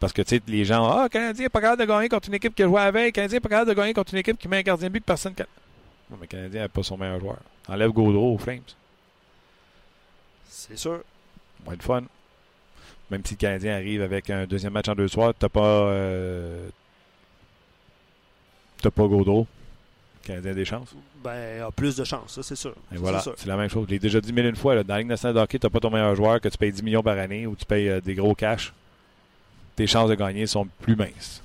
Parce que, tu sais, les gens, ah, le Canadien n'est pas capable de gagner contre une équipe qui a joué avec. Canadien n'est pas capable de gagner contre une équipe qui met un gardien de but que personne. Non, mais le Canadien n'a pas son meilleur joueur. Enlève Gaudreau aux Flames. C'est sûr. Moins de fun. Même si le Canadien arrive avec un deuxième match en deux soirs, t'as pas. euh, t'as pas Gaudreau. Le Canadien a des chances. Ben, a plus de chance, ça, c'est sûr. Et Ça, voilà, c'est la même chose. Je l'ai déjà dit mille une fois. Là, dans la Ligue nationale de hockey, t'as pas ton meilleur joueur, que tu payes 10 millions par année ou tu payes euh, des gros cash. Tes chances de gagner sont plus minces.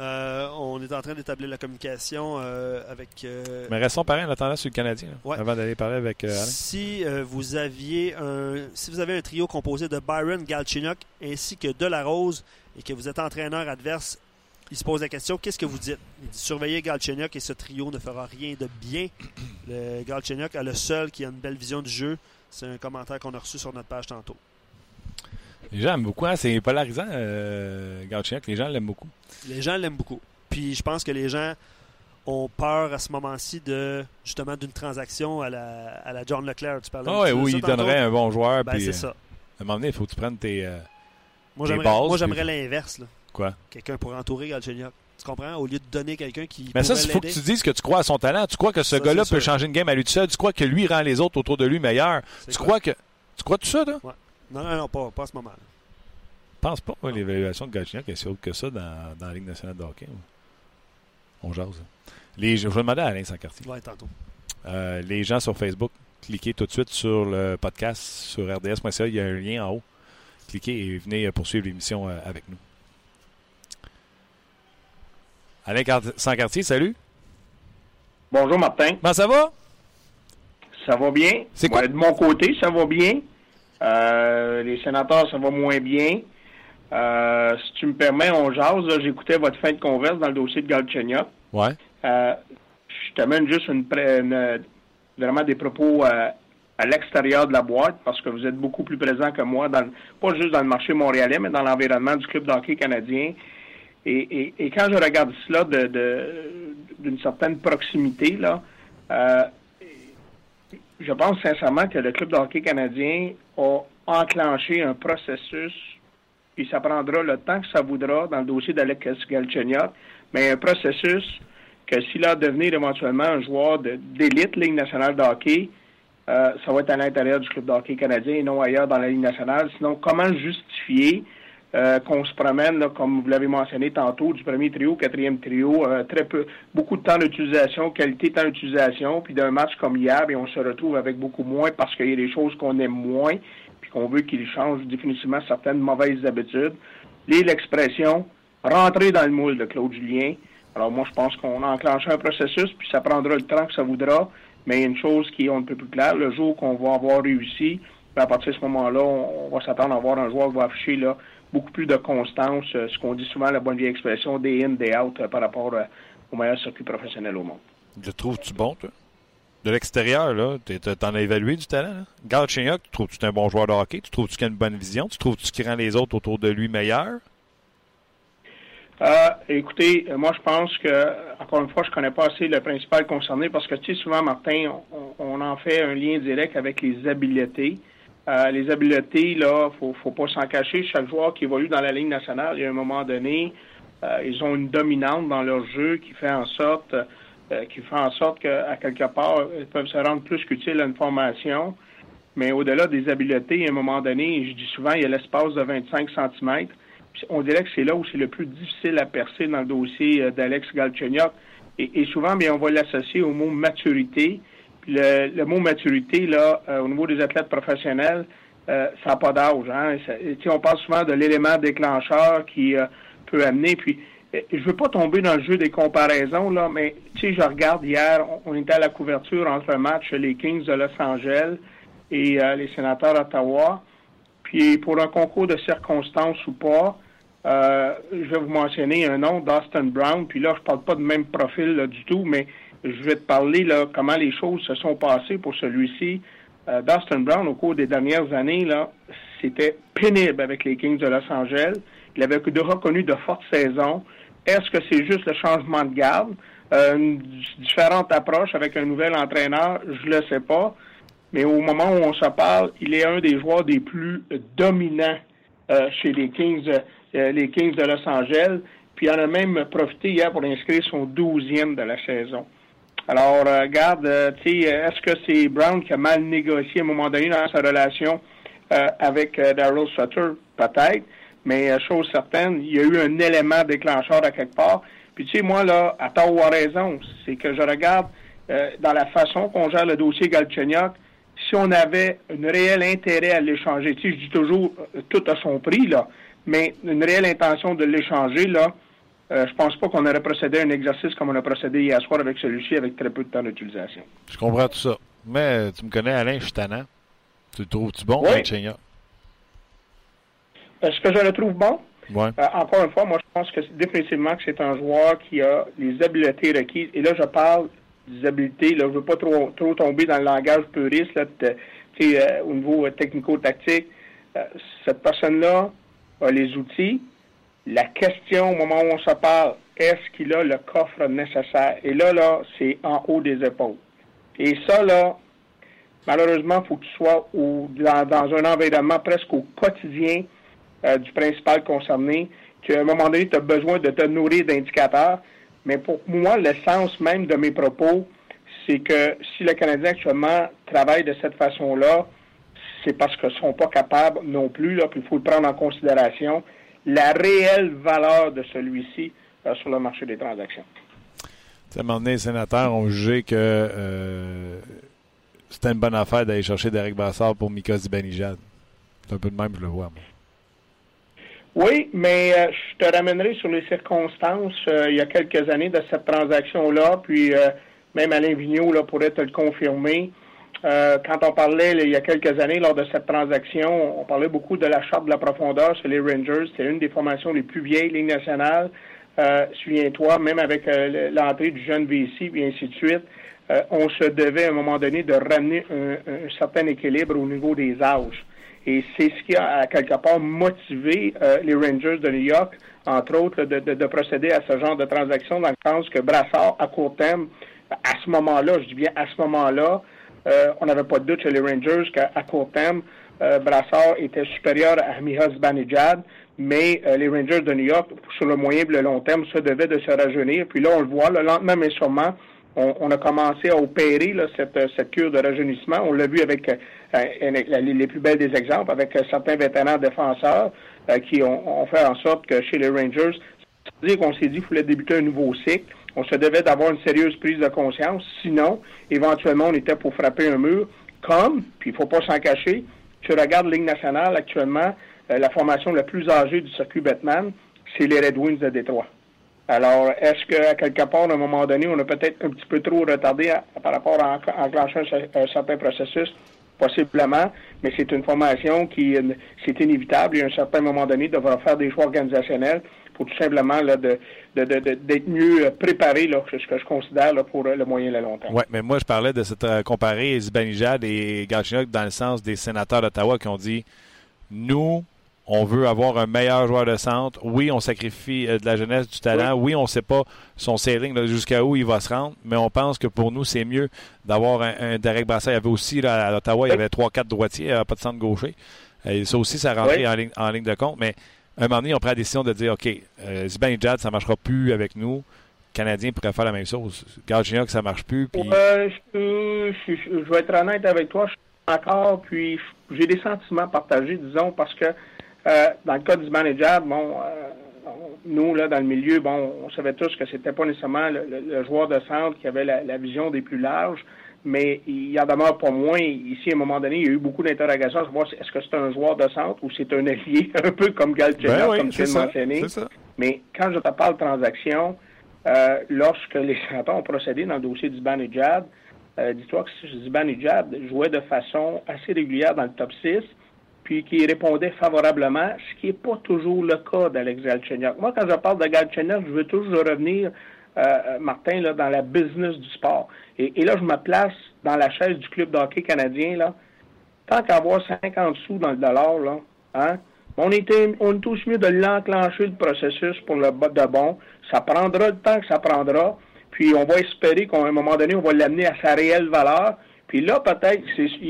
Euh, on est en train d'établir la communication euh, avec. euh, Mais restons pareils en attendant sur le Canadien, là, Ouais. avant d'aller parler avec Alain. Si vous aviez un si vous avez un trio composé de Byron Galchenyuk ainsi que Delarose et que vous êtes entraîneur adverse, il se pose la question qu'est-ce que vous dites? Il dit surveiller Galchenyuk et ce trio ne fera rien de bien. Le Galchenyuk est le seul qui a une belle vision du jeu. C'est un commentaire qu'on a reçu sur notre page tantôt. Les gens aiment beaucoup. hein, c'est polarisant, euh. Les gens l'aiment beaucoup. Les gens l'aiment beaucoup. Puis je pense que les gens ont peur à ce moment-ci de justement d'une transaction à la, à la John Leclerc. Tu parlais ouais, de où ça il donnerait un bon joueur. Ben, c'est euh, ça. À un moment donné, il faut que tu prennes tes. euh, Moi, tes bases, moi, j'aimerais l'inverse. là. Quoi? Quelqu'un pour entourer Galchenyuk. Tu comprends? Au lieu de donner quelqu'un qui. Mais ça, il faut que tu dises que tu crois à son talent. Tu crois que ce gars-là peut changer une game à lui tout seul. Tu crois que lui rend les autres autour de lui meilleurs. Tu quoi? crois que. Tu crois tout ça, toi? Non, non, non, pas, pas à ce moment-là. Je pense pas. moi, L'évaluation de Galchenyuk est si haute que ça dans, dans la Ligue nationale de hockey. On jase. hein. Les, je vais demander à Alain Sancartier. Ouais, tantôt. Euh, les gens sur Facebook, cliquez tout de suite sur le podcast sur rds.ca. Il y a un lien en haut. Cliquez et venez euh, poursuivre l'émission euh, avec nous. Alain Cart- Sancartier, salut. Bonjour Martin. Comment ça va? Ça va bien? C'est quoi? Ouais, de mon côté, ça va bien. Euh, les sénateurs, ça va moins bien. Euh, si tu me permets, on jase. J'écoutais votre fin de converse dans le dossier de Galchenyuk. Ouais. Euh, je t'amène juste une, une- vraiment des propos euh, à l'extérieur de la boîte parce que vous êtes beaucoup plus présent que moi, dans, pas juste dans le marché montréalais, mais dans l'environnement du club d'hockey canadien. Et, et- et quand je regarde cela de- de- d'une certaine proximité, là, je pense sincèrement que le club de hockey canadien a enclenché un processus, puis ça prendra le temps que ça voudra dans le dossier d'Alex Galchenyuk, mais un processus que s'il a devenir éventuellement un joueur d'élite Ligue nationale de hockey, euh, ça va être à l'intérieur du club de hockey canadien et non ailleurs dans la Ligue nationale. Sinon, comment justifier? Euh, qu'on se promène, là, comme vous l'avez mentionné tantôt, du premier trio quatrième trio, euh, très peu, beaucoup de temps d'utilisation, qualité de temps d'utilisation, puis d'un match comme hier, et on se retrouve avec beaucoup moins parce qu'il y a des choses qu'on aime moins, puis qu'on veut qu'il change définitivement certaines mauvaises habitudes. Lire l'expression, rentrer dans le moule de Claude Julien. Alors moi, je pense qu'on a enclenché un processus, puis ça prendra le temps que ça voudra, mais il y a une chose qui est un peu plus claire, le jour qu'on va avoir réussi, ben, à partir de ce moment-là, on, va s'attendre à avoir un joueur qui va afficher là, beaucoup plus de constance, euh, ce qu'on dit souvent, la bonne vieille expression, day in, day out, euh, par rapport euh, au meilleur circuit professionnel au monde. Le trouves-tu bon, toi? De l'extérieur, là, t'en as évalué du talent. Là? Galchenyuk, tu trouves-tu un bon joueur de hockey? Tu trouves-tu qu'il a une bonne vision? Tu trouves-tu qu'il rend les autres autour de lui meilleurs? Euh, écoutez, moi je pense que, encore une fois, je connais pas assez le principal concerné parce que, tu sais, souvent, Martin, on, on en fait un lien direct avec les habiletés. Euh, les habiletés, là, faut, faut pas s'en cacher. Chaque joueur qui évolue dans la Ligue nationale, il y a un moment donné, euh, ils ont une dominante dans leur jeu qui fait en sorte, euh, qui fait en sorte qu'à quelque part, ils peuvent se rendre plus qu'utiles à une formation. Mais au-delà des habiletés, à un moment donné, je dis souvent, il y a l'espace de 25 cm. On dirait que c'est là où c'est le plus difficile à percer dans le dossier euh, d'Alex Galchenyuk. Et, et souvent, bien, on va l'associer au mot maturité. Le, le mot maturité, là, euh, au niveau des athlètes professionnels, euh, ça n'a pas d'âge. Hein? On parle souvent de l'élément déclencheur qui euh, peut amener. Puis, euh, je veux pas tomber dans le jeu des comparaisons, là, mais je regarde hier, on, on était à la couverture entre un match les Kings de Los Angeles et euh, les sénateurs d'Ottawa. Puis pour un concours de circonstances ou pas, euh, je vais vous mentionner un nom, Dustin Brown. Puis là, je parle pas de même profil là, du tout, mais je vais te parler là comment les choses se sont passées pour celui-ci. Euh, Dustin Brown, au cours des dernières années, là, c'était pénible avec les Kings de Los Angeles. Il avait reconnu de fortes saisons. Est-ce que c'est juste le changement de garde, euh, une différente approche avec un nouvel entraîneur? Je le sais pas. Mais au moment où on se parle, il est un des joueurs des plus dominants euh, chez les Kings, euh, les Kings de Los Angeles. Puis il en a même profité hier pour inscrire son douzième de la saison. Alors, euh, regarde, euh, tu sais, euh, est-ce que c'est Brown qui a mal négocié à un moment donné dans sa relation euh, avec euh, Daryl Sutter? Peut-être. Mais euh, chose certaine, il y a eu un élément déclencheur à quelque part. Puis tu sais, moi, là, à tort ou à raison, c'est que je regarde dans la façon qu'on gère le dossier Galchenyuk, si on avait un réel intérêt à l'échanger, tu sais, je dis toujours tout à son prix, là, mais une réelle intention de l'échanger, là, euh, je pense pas qu'on aurait procédé à un exercice comme on a procédé hier soir avec celui-ci avec très peu de temps d'utilisation. Je comprends tout ça. Mais tu me connais, Alain, je suis tannant. Tu le trouves-tu bon, Oui. Galchenyuk? Est-ce que je le trouve bon? Ouais. Euh, encore une fois, moi, je pense que définitivement que c'est un joueur qui a les habiletés requises. Et là, je parle des habiletés. Là, je veux pas trop, trop tomber dans le langage puriste, là, de- euh, au niveau euh, technico-tactique. Euh, cette personne-là a les outils. La question au moment où on se parle, est-ce qu'il a le coffre nécessaire? Et là, là, c'est en haut des épaules. Et ça, là, malheureusement, il faut que tu sois dans, un environnement presque au quotidien euh, du principal concerné, qu'à un moment donné, tu as besoin de te nourrir d'indicateurs. Mais pour moi, l'essence même de mes propos, c'est que si le Canadien actuellement travaille de cette façon-là, c'est parce qu'ils ne sont pas capables non plus, là, puis il faut le prendre en considération, la réelle valeur de celui-ci euh, sur le marché des transactions. À un moment donné, les sénateurs ont jugé que euh, c'était une bonne affaire d'aller chercher Derek Brassard pour Mika Zibanejad. C'est un peu de même, je le vois, moi. Oui, mais euh, je te ramènerai sur les circonstances il y a quelques années de cette transaction-là, puis même Alain Vigneault là, pourrait te le confirmer. Euh, quand on parlait il y a quelques années lors de cette transaction, on parlait beaucoup de la charte de la profondeur sur les Rangers. C'est une des formations les plus vieilles Ligue nationale. Euh, Souviens-toi, même avec euh, l'entrée du jeune VC et ainsi de suite, euh, on se devait à un moment donné de ramener un, certain équilibre au niveau des âges. Et c'est ce qui a à quelque part motivé les Rangers de New York, entre autres, de, de, de, procéder à ce genre de transaction dans le sens que Brassard, à court terme, à ce moment-là, je dis bien à ce moment-là, euh, on n'avait pas de doute chez les Rangers qu'à court terme, euh, Brassard était supérieur à Mihas Banijad, mais euh, les Rangers de New York, sur le moyen et le long terme, se devaient de se rajeunir. Puis là, on le voit, lentement mais sûrement, on, a commencé à opérer cette, cure de rajeunissement. On l'a vu avec les, plus belles des exemples, avec certains vétérans défenseurs qui ont, fait en sorte que chez les Rangers, c'est-à-dire qu'on s'est dit qu'il fallait débuter un nouveau cycle on se devait d'avoir une sérieuse prise de conscience. Sinon, éventuellement, on était pour frapper un mur. Comme, puis il ne faut pas s'en cacher, tu regardes Ligue nationale actuellement, euh, la formation la plus âgée du circuit Batman, c'est les Red Wings de Détroit. Alors, est-ce qu'à quelque part, à un moment donné, on a peut-être un petit peu trop retardé par rapport à enclencher un, certain processus? Possiblement, mais c'est une formation qui, c'est inévitable. Et à un certain moment donné, devra faire des choix organisationnels tout simplement là, de, d'être mieux préparé, là, ce que je considère pour le moyen et le long terme. Oui, mais moi, je parlais de cette euh, comparer Zibanejad et Galchenyuk dans le sens des sénateurs d'Ottawa qui ont dit nous, on veut avoir un meilleur joueur de centre. Oui, on sacrifie euh, de la jeunesse, du talent. Oui, on ne sait pas son sailing jusqu'à où il va se rendre, mais on pense que pour nous, c'est mieux d'avoir un, Derek Brassard. Il y avait aussi là, à Ottawa, il y avait 3-4 droitiers, pas de centre gaucher. Et ça aussi, ça rentrait en, ligne, en ligne de compte. Mais un moment donné, on prend la décision de dire OK, euh, Jad, ça ne marchera plus avec nous. Le Canadien pourrait faire la même chose. que ça ne marche plus. Puis... je, vais être honnête avec toi. Je suis encore, puis j'ai des sentiments partagés, disons, parce que euh, dans le cas du Jad, bon, euh, nous, là, dans le milieu, bon, on savait tous que c'était pas nécessairement le, joueur de centre qui avait la, vision des plus larges mais il y en demeure pas moins. Ici, à un moment donné, il y a eu beaucoup d'interrogations à savoir est-ce que c'est un joueur de centre ou c'est un allié, un peu comme Galchenyuk, ben comme tu l'as mentionné. Mais quand je te parle de transaction, euh, lorsque les sénateurs ont procédé dans le dossier d'Ibanejad, euh, dis-toi que Zibanejad jouait de façon assez régulière dans le top 6, puis qui répondait favorablement, ce qui n'est pas toujours le cas d'Alex Galchenyuk. Moi, quand je parle de Galchenyuk, je veux toujours revenir euh, Martin, là, dans la business du sport. Et, là, je me place dans la chaise du club d'hockey canadien, là. Tant qu'avoir 50 sous dans le dollar, là, hein, on on est tous mieux de l'enclencher le processus pour le de bon. Ça prendra le temps que ça prendra. Puis on va espérer qu'à un moment donné, on va l'amener à sa réelle valeur. Puis là, peut-être,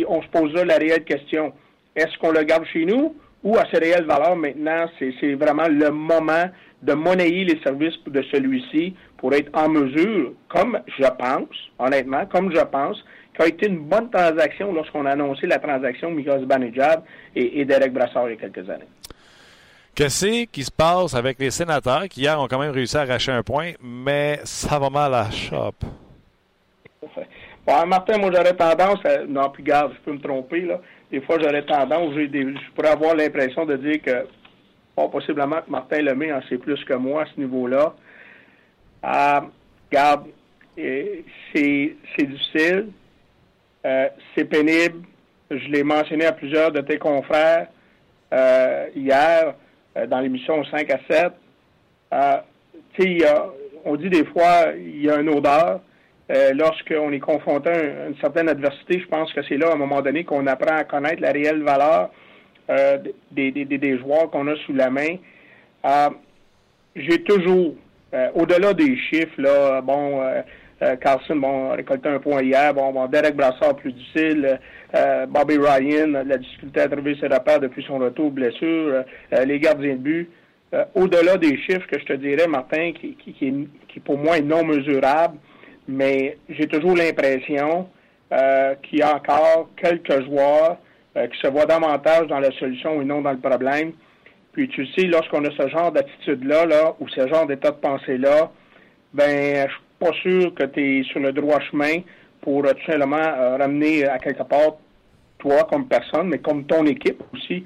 on se posera la réelle question. Est-ce qu'on le garde chez nous ou à ses réelles valeurs maintenant? C'est vraiment le moment de monnayer les services de celui-ci pour être en mesure, comme je pense, honnêtement, comme je pense, a été une bonne transaction lorsqu'on a annoncé la transaction Miguel Banejad et, et, Derek Brassard il y a quelques années. Qu'est-ce qui se passe avec les sénateurs qui hier ont quand même réussi à arracher un point, mais ça va mal à la shop? Bon, Martin, moi j'aurais tendance à. Non, puis garde, je peux me tromper, là. Des fois, j'aurais tendance, je pourrais avoir l'impression de dire que bon, possiblement que Martin Lemay en sait plus que moi à ce niveau-là. Ah, regarde, c'est difficile, euh, c'est pénible. Je l'ai mentionné à plusieurs de tes confrères euh, hier euh, dans l'émission 5 à 7. tu sais, on dit des fois, il y a une odeur. Lorsqu'on est confronté à une, certaine adversité, je pense que c'est là, à un moment donné, qu'on apprend à connaître la réelle valeur des, des, des, joueurs qu'on a sous la main. J'ai toujours au-delà des chiffres, là, bon, Carlson, bon, a récolté un point hier, bon, bon Derek Brassard plus difficile, Bobby Ryan, la difficulté à trouver ses repères depuis son retour blessure, les gardiens de but. au-delà des chiffres que je te dirais, Martin, qui, qui, qui, qui pour moi est non mesurable, mais j'ai toujours l'impression euh, qu'il y a encore quelques joueurs euh, qui se voient davantage dans la solution et non dans le problème. Puis tu sais, lorsqu'on a ce genre d'attitude-là, là, ou ce genre d'état de pensée-là, ben je suis pas sûr que tu es sur le droit chemin pour euh, tout simplement ramener à quelque part toi comme personne, mais comme ton équipe aussi,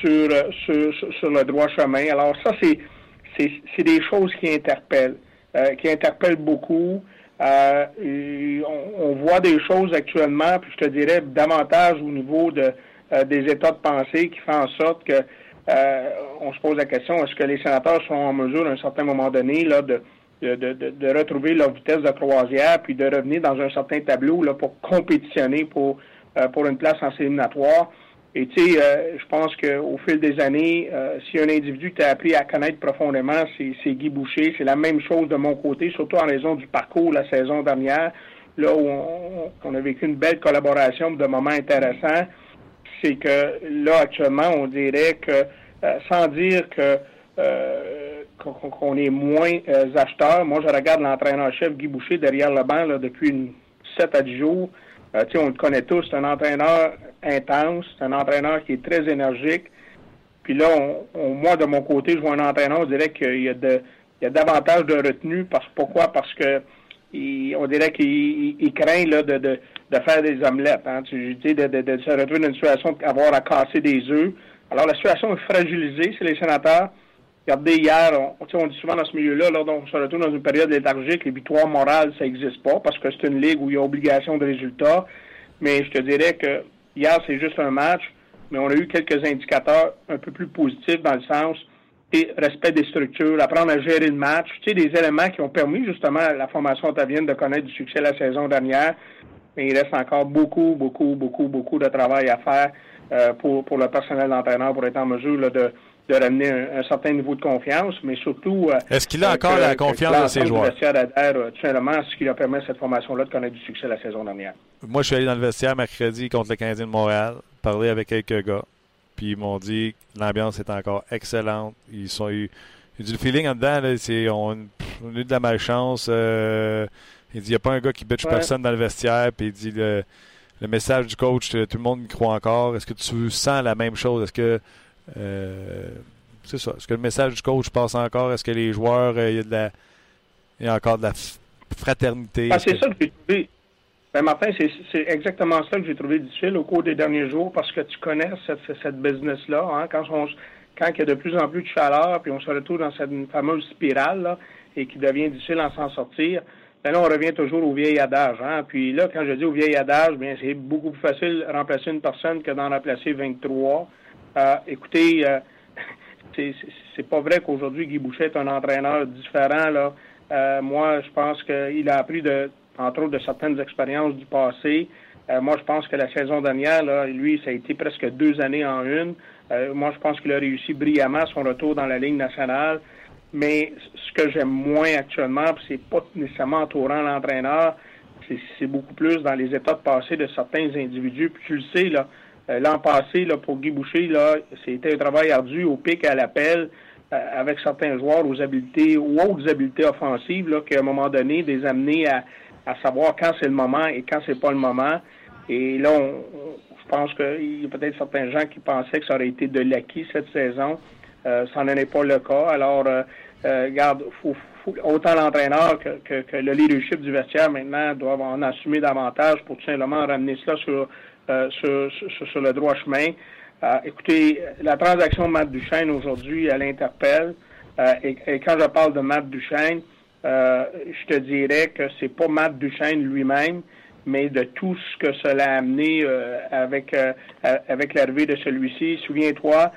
sur, sur, sur, le droit chemin. Alors ça, c'est, c'est, des choses qui interpellent, qui interpellent beaucoup. Euh, on, voit des choses actuellement, puis je te dirais davantage au niveau de, euh, des états de pensée qui font en sorte que euh, on se pose la question est-ce que les sénateurs sont en mesure à un certain moment donné là de de, de, de, retrouver leur vitesse de croisière puis de revenir dans un certain tableau là pour compétitionner pour pour une place en éliminatoire? Et tu sais, euh, je pense qu'au fil des années, euh, si un individu t'a appris à connaître profondément, c'est Guy Boucher. C'est la même chose de mon côté, surtout en raison du parcours la saison dernière, là où on, a vécu une belle collaboration, de moments intéressants. C'est que là, actuellement, on dirait que, euh, sans dire que qu'on est moins acheteurs, moi, je regarde l'entraîneur-chef Guy Boucher derrière le banc là, depuis une 7 à 10 jours. Euh, on le connaît tous, c'est un entraîneur intense, c'est un entraîneur qui est très énergique. Puis là, on, moi, de mon côté, je vois un entraîneur, on dirait qu'il y a de, il y a davantage de retenue. Parce, pourquoi? Parce que on dirait qu'il craint là, de, faire des omelettes. Hein, tu, de, de, se retrouver dans une situation d'avoir à casser des œufs. Alors, la situation est fragilisée c'est les sénateurs. Regardez, hier, on, dit souvent dans ce milieu-là, là, on se retrouve dans une période léthargique, les victoires morales, ça n'existe pas parce que c'est une ligue où il y a obligation de résultats. Mais je te dirais que hier, c'est juste un match, mais on a eu quelques indicateurs un peu plus positifs dans le sens respect des structures, apprendre à gérer le match, tu sais, des éléments qui ont permis justement à la formation ottavienne de connaître du succès la saison dernière. Mais il reste encore beaucoup, beaucoup, beaucoup, beaucoup de travail à faire euh, pour, pour le personnel d'entraîneur pour être en mesure là, de de ramener un, certain niveau de confiance, mais surtout... Euh, Est-ce qu'il a euh, encore la confiance de ses joueurs? Le adhère euh, tout simplement ce qui a permis à cette formation-là de connaître du succès la saison dernière. Moi, je suis allé dans le vestiaire mercredi contre le Canadien de Montréal, parler avec quelques gars, puis ils m'ont dit que l'ambiance est encore excellente. Ils sont eu... Le feeling en dedans, là, c'est, on, a eu de la malchance. il dit il n'y a pas un gars qui bitch personne dans le vestiaire, puis il dit le, le message du coach, tout le monde y croit encore. Est-ce que tu sens la même chose? Est-ce que euh, c'est ça. Est-ce que le message du coach passe encore? Est-ce que les joueurs, euh, il, y a de la, y a encore de la fraternité? Ah, c'est ça que j'ai trouvé. Ben, Martin, c'est exactement ça que j'ai trouvé difficile au cours des derniers jours parce que tu connais cette, cette business-là. Hein, quand, quand il y a de plus en plus de chaleur, puis on se retrouve dans cette fameuse spirale là, et qui devient difficile à s'en sortir, ben là, on revient toujours au vieil adage. Hein. Puis là, quand je dis au vieil adage, bien, c'est beaucoup plus facile de remplacer une personne que d'en remplacer 23. Euh, écoutez, euh, c'est pas vrai qu'aujourd'hui Guy Boucher est un entraîneur différent. Là. Euh, moi, je pense qu'il a appris de, entre autres, de certaines expériences du passé. moi, je pense que la saison dernière, là, lui, ça a été presque deux années en une. moi, je pense qu'il a réussi brillamment son retour dans la ligne nationale. Mais ce que j'aime moins actuellement, c'est pas nécessairement entourant l'entraîneur, c'est beaucoup plus dans les états de passé de certains individus. Puis tu le sais, là, euh, l'an passé, là, pour Guy Boucher, là, c'était un travail ardu au pic à l'appel euh, avec certains joueurs aux habiletés ou autres habiletés offensives, là, qu'à un moment donné, des amener à, à savoir quand c'est le moment et quand c'est pas le moment. Et là, je pense qu'il y a peut-être certains gens qui pensaient que ça aurait été de l'acquis cette saison. Euh, ça n'en est pas le cas. Alors, euh, regarde, faut, autant l'entraîneur que, que, que, le leadership du vestiaire maintenant doivent en assumer davantage pour tout simplement ramener cela sur euh, sur, le droit chemin. Euh, écoutez, la transaction Matt Duchesne aujourd'hui, elle interpelle. Euh, et, quand je parle de Matt Duchesne, je te dirais que c'est pas Matt Duchesne lui-même, mais de tout ce que cela a amené avec avec l'arrivée de celui-ci. Souviens-toi,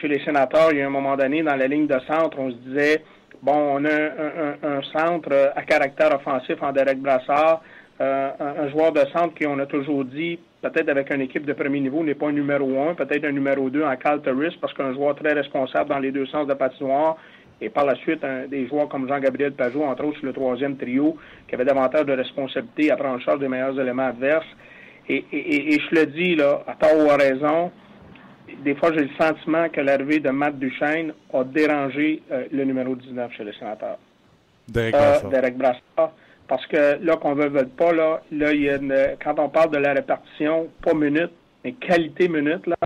chez les sénateurs, il y a un moment donné, dans la ligne de centre, on se disait, bon, on a un, un centre à caractère offensif en Derek Brassard, euh, un, joueur de centre qui, on a toujours dit, peut-être avec une équipe de premier niveau, n'est pas un numéro un, peut-être un numéro deux en Cal parce qu'un joueur très responsable dans les deux sens de patinoire, Et par la suite, des joueurs comme Jean-Gabriel Pajot, entre autres sur le troisième trio, qui avait davantage de responsabilités à prendre en charge des meilleurs éléments adverses. Et, je le dis, là, à tort ou à raison, des fois, j'ai le sentiment que l'arrivée de Matt Duchesne a dérangé euh, le numéro 19 chez les sénateurs. Derek Brassard. Parce que là, qu'on ne veut pas, là, là il y a quand on parle de la répartition, pas minute, mais qualité minute, là,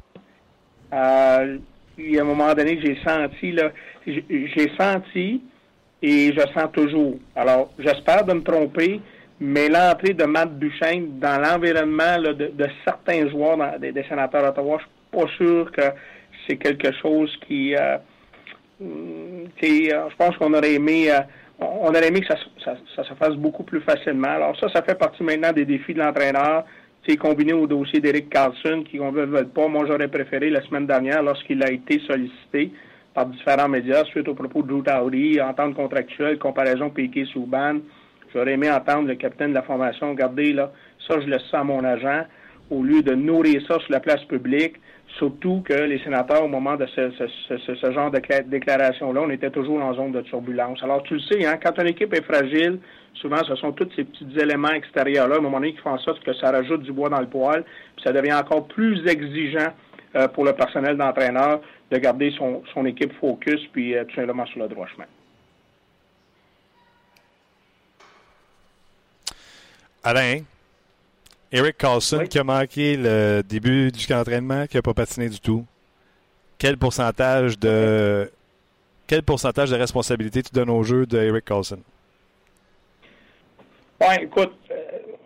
euh, il y a un moment donné que j'ai senti, là, j'ai senti et je sens toujours. Alors, j'espère de me tromper, mais l'entrée de Matt Duchesne dans l'environnement de, certains joueurs des, sénateurs d'Ottawa, je suis pas sûr que c'est quelque chose qui... Euh, euh je pense qu'on aurait aimé... Euh, on aurait aimé que ça, ça, se fasse beaucoup plus facilement. Alors ça, ça fait partie maintenant des défis de l'entraîneur. C'est combiné au dossier d'Eric Carlson, qui on ne veut pas. Moi, j'aurais préféré la semaine dernière, lorsqu'il a été sollicité par différents médias suite au propos de Drew Towry, entente contractuelle, comparaison Piquet-Souban. J'aurais aimé entendre le capitaine de la formation, regardez, là, ça, je laisse ça à mon agent, au lieu de nourrir ça sur la place publique. Surtout que les sénateurs, au moment de ce, genre de déclaration-là, on était toujours en zone de turbulence. Alors, tu le sais, hein, quand une équipe est fragile, souvent, ce sont tous ces petits éléments extérieurs-là, à un moment donné, qui font en sorte que ça rajoute du bois dans le poêle, puis ça devient encore plus exigeant euh, pour le personnel d'entraîneur de garder son, équipe focus, puis euh, tout simplement sur le droit chemin. Alain, Eric Carlson qui a manqué le début du camp d'entraînement, qui n'a pas patiné du tout. Quel pourcentage de quel pourcentage de responsabilité tu donnes au jeu de Eric Carlson? Oui, écoute, euh,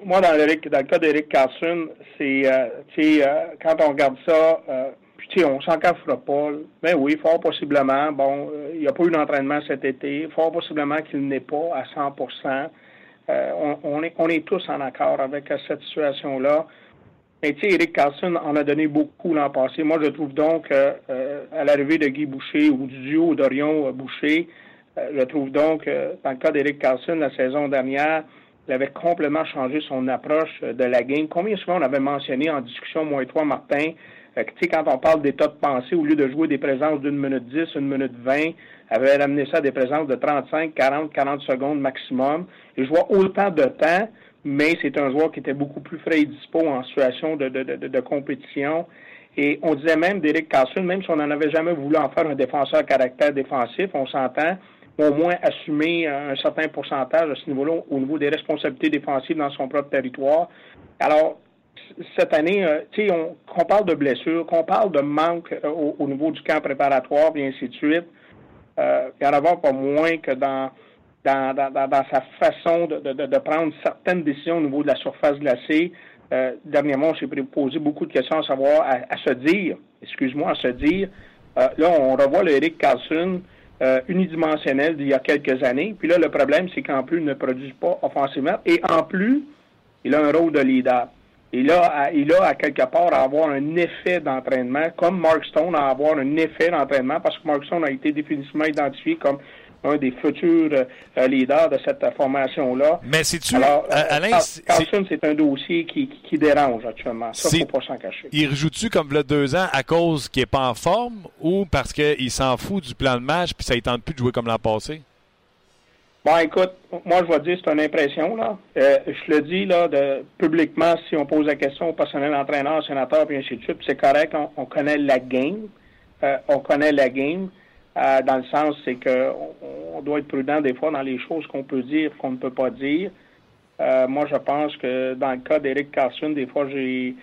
moi, dans, le, dans le cas d'Eric Carlson, c'est, euh, euh, quand on regarde ça, puis, on s'en cafera pas. Ben oui, fort possiblement. Bon, il n'y a pas eu d'entraînement cet été. Fort possiblement qu'il n'est pas à 100 euh, on, est, on tous en accord avec cette situation-là. Mais tu sais, Eric Carlson en a donné beaucoup l'an passé. Moi, je trouve donc, euh, à l'arrivée de Guy Boucher ou du duo d'Orion Boucher, euh, je trouve donc, dans le cas d'Eric Carlson, la saison dernière, il avait complètement changé son approche de la game. Combien souvent on avait mentionné en discussion, moi et toi, Martin, tu sais, quand on parle d'état de pensée, au lieu de jouer des présences d'une minute dix, une minute vingt, avait ramené ça à des présences de 35, 40, 40 secondes maximum. Il jouait autant de temps, mais c'est un joueur qui était beaucoup plus frais et dispo en situation de, de, de, compétition. Et on disait même d'Eric Carlson, même si on n'en avait jamais voulu en faire un défenseur à caractère défensif, on s'entend, au moins assumer un certain pourcentage à ce niveau-là, au niveau des responsabilités défensives dans son propre territoire. Alors, cette année, euh, tu sais, qu'on parle de blessures, qu'on parle de manque euh, au, niveau du camp préparatoire, et ainsi de suite, euh, il y en a pas moins que dans, dans, dans, sa façon de, de, prendre certaines décisions au niveau de la surface glacée. Euh, dernièrement, on s'est posé beaucoup de questions à savoir, à, se dire, excuse-moi, à se dire, là, on revoit le Eric Carlson unidimensionnel d'il y a quelques années. Puis là, le problème, c'est qu'en plus, il ne produit pas offensivement. Et en plus, il a un rôle de leader. Il a, il a à quelque part à avoir un effet d'entraînement, comme Mark Stone a à avoir un effet d'entraînement, parce que Mark Stone a été définitivement identifié comme un des futurs euh, leaders de cette formation-là. Mais c'est-tu... Alors, euh, Alain, Carlson, c'est un dossier qui, qui, dérange actuellement. Ça, faut pas s'en cacher. Il rejoue-tu comme le deux ans à cause qu'il n'est pas en forme ou parce qu'il s'en fout du plan de match puis ça ne tente plus de jouer comme l'an passé? Bon, écoute, moi, je vais dire, c'est une impression, là. Euh, je le dis, là, de, publiquement, si on pose la question au personnel entraîneur, sénateur, puis ainsi de suite, c'est correct, on, connaît la game. Euh, on connaît la game, euh, dans le sens, c'est que on, doit être prudent des fois dans les choses qu'on peut dire, qu'on ne peut pas dire. moi, je pense que dans le cas d'Eric Carson, des fois, j'ai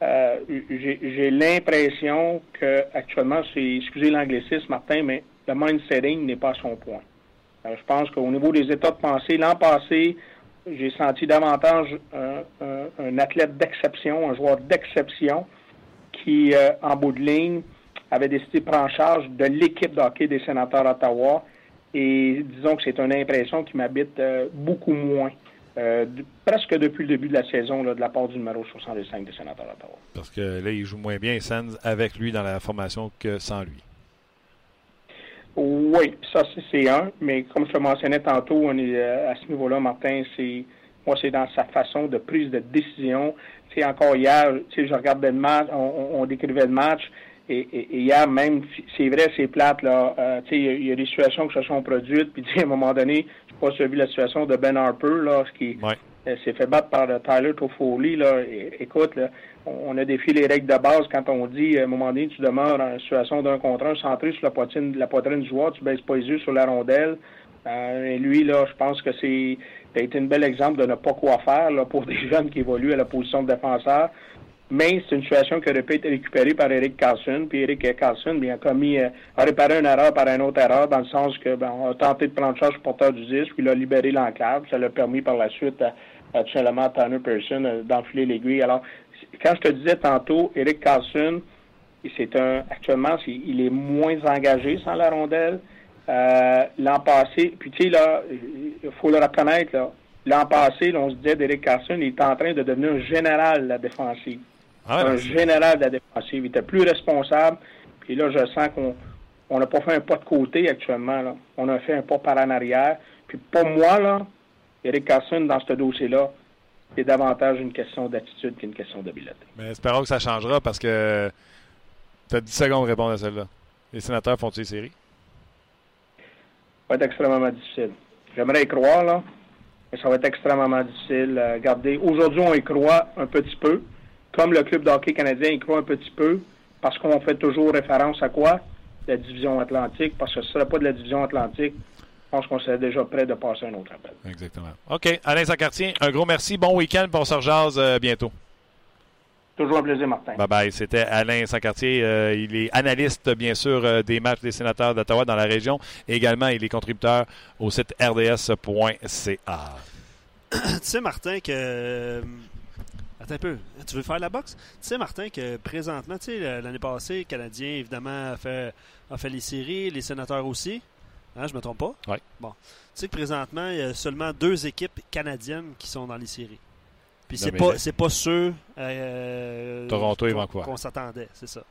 j'ai l'impression que actuellement, c'est, excusez l'anglicisme, Martin, mais le mind setting n'est pas à son point. Euh, je pense qu'au niveau des états de pensée, l'an passé, j'ai senti davantage un, athlète d'exception, un joueur d'exception qui, euh, en bout de ligne, avait décidé de prendre en charge de l'équipe de hockey des sénateurs d'Ottawa. Et disons que c'est une impression qui m'habite euh, beaucoup moins. presque depuis le début de la saison de la part du numéro 65 des sénateurs d'Ottawa. Parce que là, il joue moins bien Sands avec lui dans la formation que sans lui. Oui, ça c'est un, mais comme je le mentionnais tantôt, on est euh, à ce niveau-là, Martin, c'est moi c'est dans sa façon de prise de décision. C'est encore hier, je regardais le match, on, décrivait le match, et, et- hier, même, c'est vrai, c'est plate, là. euh, il y a- des situations qui se sont produites, puis à un moment donné, je sais pas si tu as vu la situation de Ben Harper, là, ce qui. Euh, s'est fait battre par euh, Tyler Toffoli, là. Écoute, là, on, a défié les règles de base quand on dit, à un moment donné, tu demeures en situation d'un contre un, centré sur la poitrine, la poitrine du joueur, tu baisses pas les yeux sur la rondelle. Euh, et lui, là, je pense que c'est a été un bel exemple de ne pas quoi faire là, pour des jeunes qui évoluent à la position de défenseur. Mais c'est une situation qui aurait pu être récupérée par Eric Carlson. Puis Eric Carlson bien, a commis, euh, a réparé une erreur par une autre erreur, dans le sens que ben, on a tenté de prendre charge porteur du disque, puis il a libéré l'enclave. Ça l'a permis par la suite à tout simplement Tanner Pearson euh, d'enfiler l'aiguille. Alors, quand je te disais tantôt, Eric Carlson, c'est un actuellement, il est moins engagé sans la rondelle. Euh, l'an passé, puis tu sais, là, il faut le reconnaître, là. L'an passé, là, on se disait d'Eric Carson, il est en train de devenir un général de la défensive. Ah, un général de la défensive. Il était plus responsable. Puis là, je sens qu'on on n'a pas fait un pas de côté actuellement. Là. On a fait un pas par en arrière. Puis pour moi, là, Eric Carson, dans ce dossier-là, c'est davantage une question d'attitude qu'une question d'habileté. Mais espérons que ça changera parce que tu as 10 secondes pour répondre à celle-là. Les sénateurs font-ils les séries? Ça va être extrêmement difficile. J'aimerais y croire, là, mais ça va être extrêmement difficile. Euh, regardez, aujourd'hui, on y croit un petit peu, comme le club de hockey canadien y croit un petit peu, parce qu'on fait toujours référence à quoi? La division atlantique, parce que ce ne serait pas de la division atlantique, pense qu'on serait déjà prêt de passer un autre appel. Exactement. OK. Alain Sacartier, un gros merci. Bon week-end, on se rejase euh, bientôt. Toujours un plaisir, Martin. Bye bye. C'était Alain Sancartier. Euh, il est analyste, bien sûr, euh, des matchs des sénateurs d'Ottawa dans la région. Et également, il est contributeur au site rds.ca. tu sais, Martin, que. Attends un peu. Tu veux faire la boxe? Tu sais, Martin, que présentement, tu sais, l'année passée, le Canadien, évidemment, a fait, a fait les séries, les sénateurs aussi. Hein, je me trompe pas? Oui. Bon. Tu sais que présentement, il y a seulement deux équipes canadiennes qui sont dans les séries. Puis c'est pas, c'est pas ceux. euh, Toronto et Vancouver. Qu'on s'attendait, c'est ça.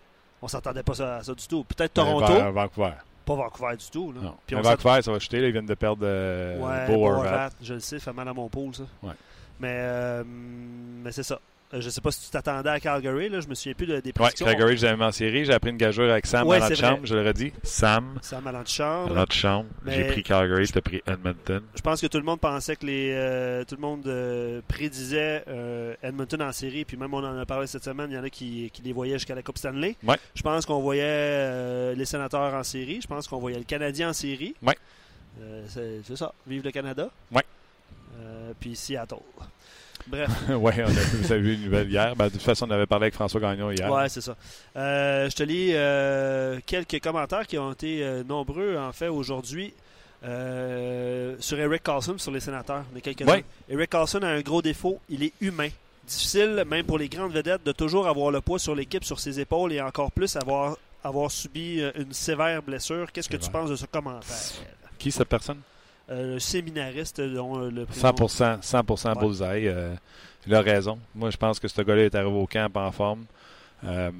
On s'attendait pas à ça du tout. Peut-être Euh, Toronto, Van- Vancouver. pas Vancouver du tout. Là. Non. Puis on Vancouver, ça va chuter. là. Ils viennent de perdre euh, Ouais. Horvat, je le sais, ça fait mal à mon pôle, ça. Ouais. Mais, euh, mais c'est ça. Euh, Je sais pas si tu t'attendais à Calgary, là, je me souviens plus de, des prédictions. Calgary, j'ai mis en série. J'ai appris une gageure avec Sam Ouais, dans c'est notre chambre. vrai. Je l'aurais dit. Sam, Sam à l'antichambre. chambre. J'ai pris Calgary, tu as pris Edmonton. Je pense que tout le monde pensait que les euh, tout le monde euh, prédisait euh, Edmonton en série, puis même on en a parlé cette semaine, il y en a qui, qui les voyaient jusqu'à la Coupe Stanley. Ouais. Je pense qu'on voyait les sénateurs en série, je pense qu'on voyait le Canadien en série. Euh, c'est ça, vive le Canada. Euh, puis Seattle. Bref. ouais, on a vu, vous avez vu une nouvelle hier. Ben, de toute façon, on avait parlé avec François Gagnon hier. Ouais, c'est ça. Euh, je te lis euh, quelques commentaires qui ont été euh, nombreux, en fait, aujourd'hui. sur Eric Carlson, sur les sénateurs. Quelques-uns. Ouais. Eric Carlson a un gros défaut, il est humain. Difficile, même pour les grandes vedettes, de toujours avoir le poids sur l'équipe, sur ses épaules et encore plus avoir, avoir subi une sévère blessure. Qu'est-ce que tu penses de ce commentaire? Qui cette personne? Euh, le séminariste dont euh, le prénom- 100%, 100% Ouais. bullseye. Euh, il a raison. Moi, je pense que ce gars-là est arrivé au camp en forme. Euh,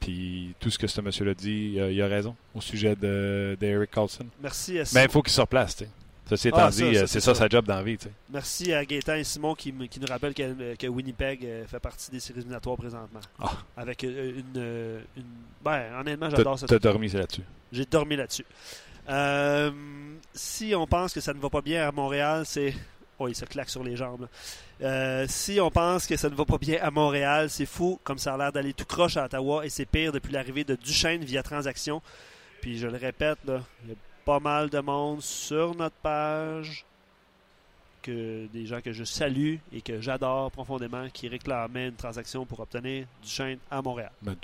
Puis tout ce que ce monsieur-là dit, euh, il a raison au sujet de d'Eric Carlson. Merci à Mais il faut qu'il se replace. tu sais. Ceci étant Ah, ça, dit, ça, euh, c'est ça sa job dans la vie. tu sais. Merci à Gaétan et Simon qui, nous rappellent que, que Winnipeg euh, fait partie des séries éliminatoires présentement. Ah. Avec euh, une, euh, une- Ben, honnêtement, j'adore ça. t'as dormi là-dessus. J'ai dormi là-dessus. Euh, si on pense que ça ne va pas bien à Montréal, c'est. Oh, il se claque sur les jambes. Euh, si on pense que ça ne va pas bien à Montréal, c'est fou, comme ça a l'air d'aller tout croche à Ottawa, et c'est pire depuis l'arrivée de Duchesne via transaction. Puis je le répète, il y a pas mal de monde sur notre page, que des gens que je salue et que j'adore profondément, qui réclamaient une transaction pour obtenir Duchesne à Montréal. Ouais.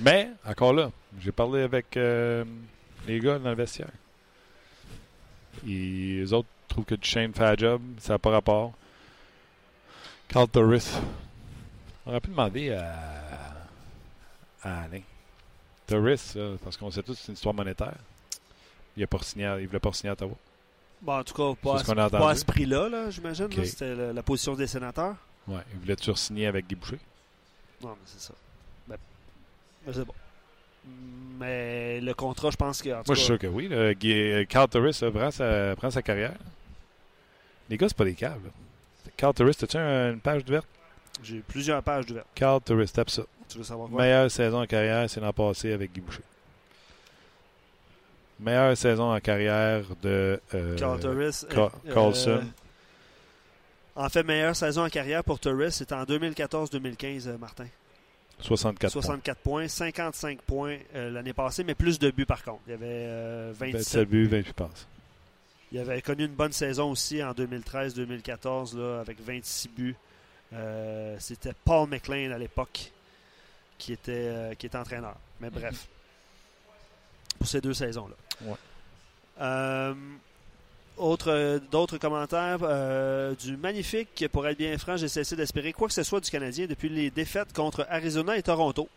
Mais, encore là, j'ai parlé avec euh, les gars dans le vestiaire. Et les autres trouvent que Duchesne fait la job, ça n'a pas rapport. Carl Torres. On aurait pu demander à, à Alain. Torres, parce qu'on sait tous que c'est une histoire monétaire. Il ne voulait pas signer à Ottawa. Bon, en tout cas, pas, à, ce a pas à ce prix-là, là, j'imagine. C'était la, la position des sénateurs. Ouais, il voulait toujours signer avec Guy Boucher? Non, mais c'est ça. Ben, ben, c'est bon. Mais le contrat, je pense que. Moi, je suis sûr que oui. euh, Carl Torres là, prend, sa, prend sa carrière. Les gars, c'est pas des câbles. Carl Torres, as-tu un- une page ouverte? J'ai plusieurs pages ouvertes. Carl Torres, tape ça. Tu veux savoir quoi? Meilleure saison en carrière, c'est l'an passé avec Guy Boucher. Meilleure saison en carrière de euh, Carl Torres. Ca- euh, Carlson. euh, en fait, meilleure saison en carrière pour Torres, c'était en 2014-2015, euh, Martin. 64 points. 64 points, 55 points euh, l'année passée, mais plus de buts par contre. Il y avait euh, 27 27 buts, 28 passes. Il avait connu une bonne saison aussi en 2013-2014 là, avec 26 buts. Euh, C'était Paul McLean à l'époque qui était, euh, qui était entraîneur. Mais bref, pour ces deux saisons-là. Ouais. Autre- euh, D'autres commentaires euh, du magnifique, pour être bien franc, j'ai cessé d'espérer quoi que ce soit du Canadien depuis les défaites contre Arizona et Toronto.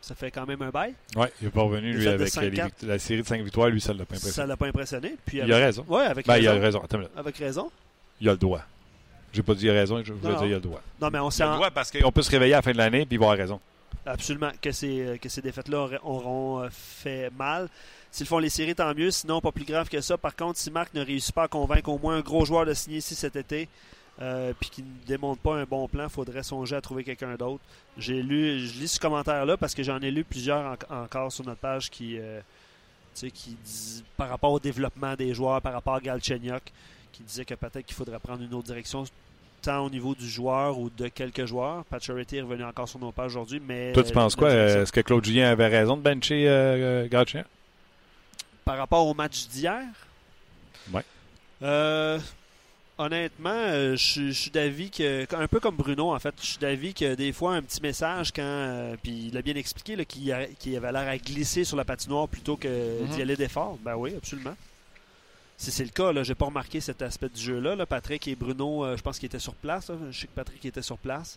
Ça fait quand même un bail. Ouais, il n'est pas revenu, lui, avec euh, les 5-4. vict- la série de 5 victoires. Lui, ça l'a pas Ça impressionné. l'a pas impressionné. Puis Il a raison. Ouais, avec Ben, il a raison. raison. Attends. Avec raison. Il a le droit. J'ai pas dit il a raison, je voulais Non, dire il a le droit. Non, mais on Il a le droit parce qu'on peut se réveiller à la fin de l'année et il va avoir raison. Absolument, que ces, ces défaites-là auront euh, fait mal. S'ils font les séries, tant mieux. Sinon, pas plus grave que ça. Par contre, si Marc ne réussit pas à convaincre au moins un gros joueur de signer ici cet été, euh, puis qu'il ne démontre pas un bon plan, il faudrait songer à trouver quelqu'un d'autre. J'ai lu, je lis ce commentaire-là parce que j'en ai lu plusieurs en- encore sur notre page qui, euh, qui par rapport au développement des joueurs, par rapport à Galchenyuk, qui disait que peut-être qu'il faudrait prendre une autre direction, tant au niveau du joueur ou de quelques joueurs. Pacioretty est revenu encore sur nos pages aujourd'hui, mais... Toi, tu penses la quoi? euh, Est-ce que Claude Julien avait raison de bencher euh, euh, Gauthier? par rapport au match d'hier? Ouais. Euh, honnêtement, euh, je suis- je suis d'avis que, un peu comme Bruno, en fait, je suis d'avis que des fois, un petit message, quand, euh, puis il a bien expliqué, qu'il qu'il avait l'air à glisser sur la patinoire plutôt que Mhm. d'y aller d'effort. Ben oui, absolument. Si c'est le cas, là, j'ai pas remarqué cet aspect du jeu-là. là. Patrick et Bruno, euh, je pense qu'ils étaient sur place. là. Je sais que Patrick était sur place.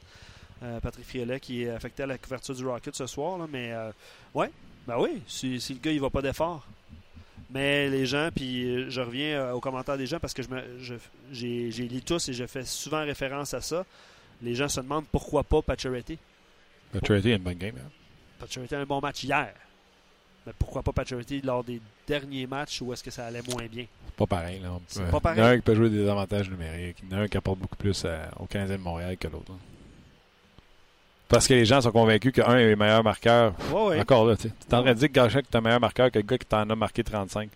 Euh, Patrick Friolet qui est affecté à la couverture du Rocket ce soir. là. Mais euh, ouais, ben oui, si, si le gars il va pas d'effort. Mais les gens, puis euh, je reviens aux commentaires des gens parce que je me, je- j'ai, j'ai lu tous et je fais souvent référence à ça. Les gens se demandent pourquoi pas Pacioretty. Pacioretty a une bonne game. hein. Pacioretty a un bon match hier. Mais pourquoi pas Pacioretty lors des derniers matchs où est-ce que ça allait moins bien? C'est pas pareil. Là. On peut- C'est pas pareil. Il y en a un qui peut jouer des avantages numériques. Il y en a un qui apporte beaucoup plus à- au Canadien de Montréal que l'autre. hein. Parce que les gens sont convaincus qu'un est le meilleur marqueur. Ouais, ouais. Encore là, tu es en train de dire que Gachek est un meilleur marqueur que le gars qui t'en a marqué 35.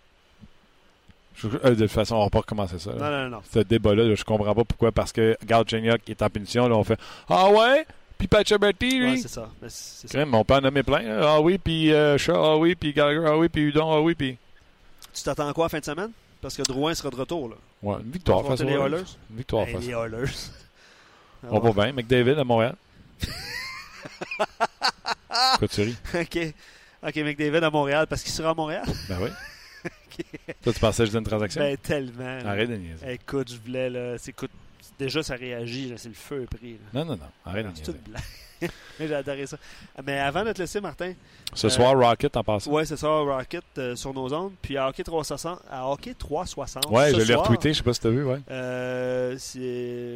Je- euh, de toute façon, on va pas recommencer ça. là. Non, non, non. Ce débat-là, là, je comprends pas pourquoi. Parce que Galchenyuk est en punition. Là, on fait Ah ouais? Puis Pacioretty, lui? Ouais, c'est ça. Mais c'est- ça. Crème, on peut en nommer plein. là. Ah oui, puis euh, Shaw, ah oui, puis Gallagher, ah oui, puis Udon, ah oui, puis. Tu t'attends à quoi fin de semaine? Parce que Drouin sera de retour. Là. Ouais, une victoire face Affronter aux les Oilers? Victoire face. les Oilers. On va bien. McDavid à Montréal. Quoi tu ris? OK. OK, McDavid à Montréal parce qu'il sera à Montréal? Ben oui. Toi, tu pensais que j'étais une transaction? Ben, tellement. Arrête de niaiser. Écoute, je voulais, là. c'est- Écoute, déjà, ça réagit, c'est le feu pris. là. Non, non, non. Arrête C'est toute blague. J'ai adoré ça. Mais avant de te laisser, Martin. Ce Euh, soir, Rocket en passant. Ouais, c'est ça, Rocket euh, sur nos ondes. Puis à Hockey 360. À Hockey 360. Ouais, ce je l'ai soir, retweeté, je sais pas si t'as vu, ouais. euh,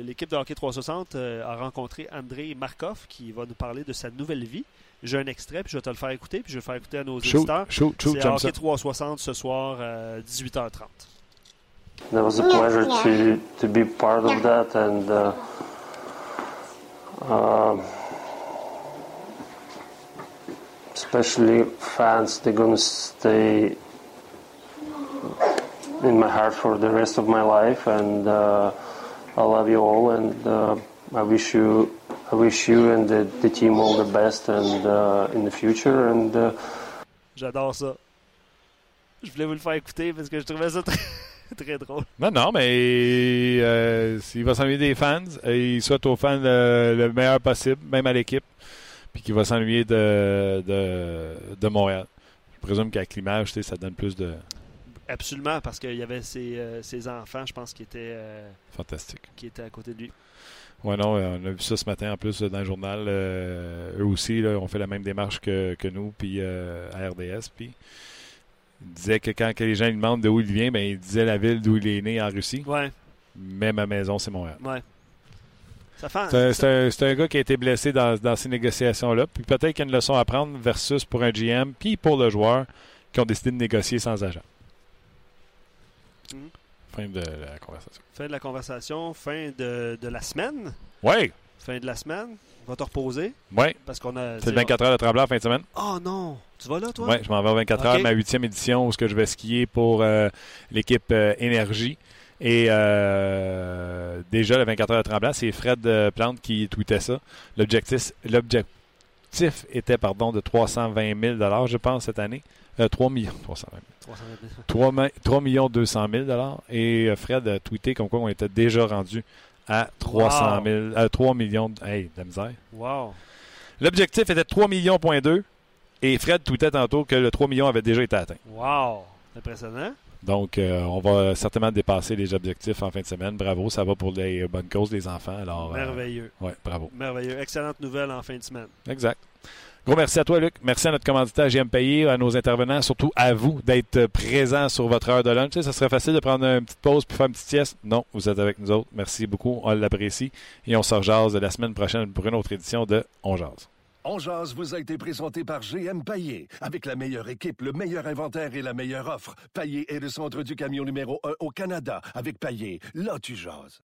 L'équipe de Hockey 360 euh, a rencontré André Markov qui va nous parler de sa nouvelle vie. J'ai un extrait, puis je vais te le faire écouter, puis je vais le faire écouter à nos Shoot, auditeurs. C'est Hockey ça. 360 ce soir, euh, 18h30. That was a pleasure to to be part of that, and uh, um especially fans, they're gonna stay in my heart for the rest of my life, and uh, I love you all, and uh, I wish you. I wish you and the, the team all the best and uh, in the future and uh, J'adore ça. Je voulais vous le faire écouter parce que je trouvais ça très, très drôle. Non, non, mais euh, s'il va s'ennuyer des fans, il souhaite aux fans le, le meilleur possible, même à l'équipe, puis qu'il va s'ennuyer de, de, de Montréal. Je présume qu'avec l'image, tu sais, ça donne plus de Absolument, parce qu'il y avait ses, euh, ses enfants, je pense, qui étaient, euh, fantastique. qui étaient à côté de lui. Ouais, non, on a vu ça ce matin en plus dans le journal. eux aussi, là, ont fait la même démarche que, que nous, puis euh, à RDS. Puis il disait que quand les gens lui demandent d'où il vient, ben, il disait la ville d'où il est né en Russie. Ouais, Mais ma maison, c'est Montréal. ouais. C'est un- c'est un, gars qui a été blessé dans, dans ces négociations-là. Puis peut-être qu'il y a une leçon à prendre versus pour un GM, puis pour le joueur qui ont décidé de négocier sans agent. Mhm. Fin de la conversation. Fin de la conversation, fin de, de la semaine. Ouais! Fin de la semaine. Va te reposer. Oui. Parce qu'on a. C'est le 24 heures de Tremblant fin de semaine. Oh non! Tu vas là, toi? Oui, je m'en vais au 24 Ok. heures, ma huitième édition, où ce que je vais skier pour euh, l'équipe euh, Énergie. Et euh, déjà, le 24 heures de Tremblant, c'est Fred Plante qui tweetait ça. L'objectif, l'objectif était pardon, de 320 000 je pense, cette année. Euh, 3 millions. 320 000. 300 000. 3, mi- 3 millions 200 000 Et Fred a tweeté comme quoi on était déjà rendu à 300 000, euh, 3 millions. de- Hey, de la misère. Wow! L'objectif était 3 millions, point 2, et Fred tweetait tantôt que le 3 millions avait déjà été atteint. Wow! Impressionnant. Donc, euh, on va certainement dépasser les objectifs en fin de semaine. Bravo, ça va pour les bonnes causes des enfants. Alors, euh, Merveilleux. ouais, bravo. Merveilleux. Excellente nouvelle en fin de semaine. Exact. Merci à toi, Luc. Merci à notre commanditaire JM Payé, à nos intervenants, surtout à vous d'être présents sur votre heure de lunch. Ça serait facile de prendre une petite pause puis faire une petite sieste. Non, vous êtes avec nous autres. Merci beaucoup. On l'apprécie. Et on se rejase la semaine prochaine pour une autre édition de On Jase. On jase vous a été présenté par GM Paillé. Avec la meilleure équipe, le meilleur inventaire et la meilleure offre. Paillé est le centre du camion numéro 1 au Canada. Avec Paillé, là tu jases.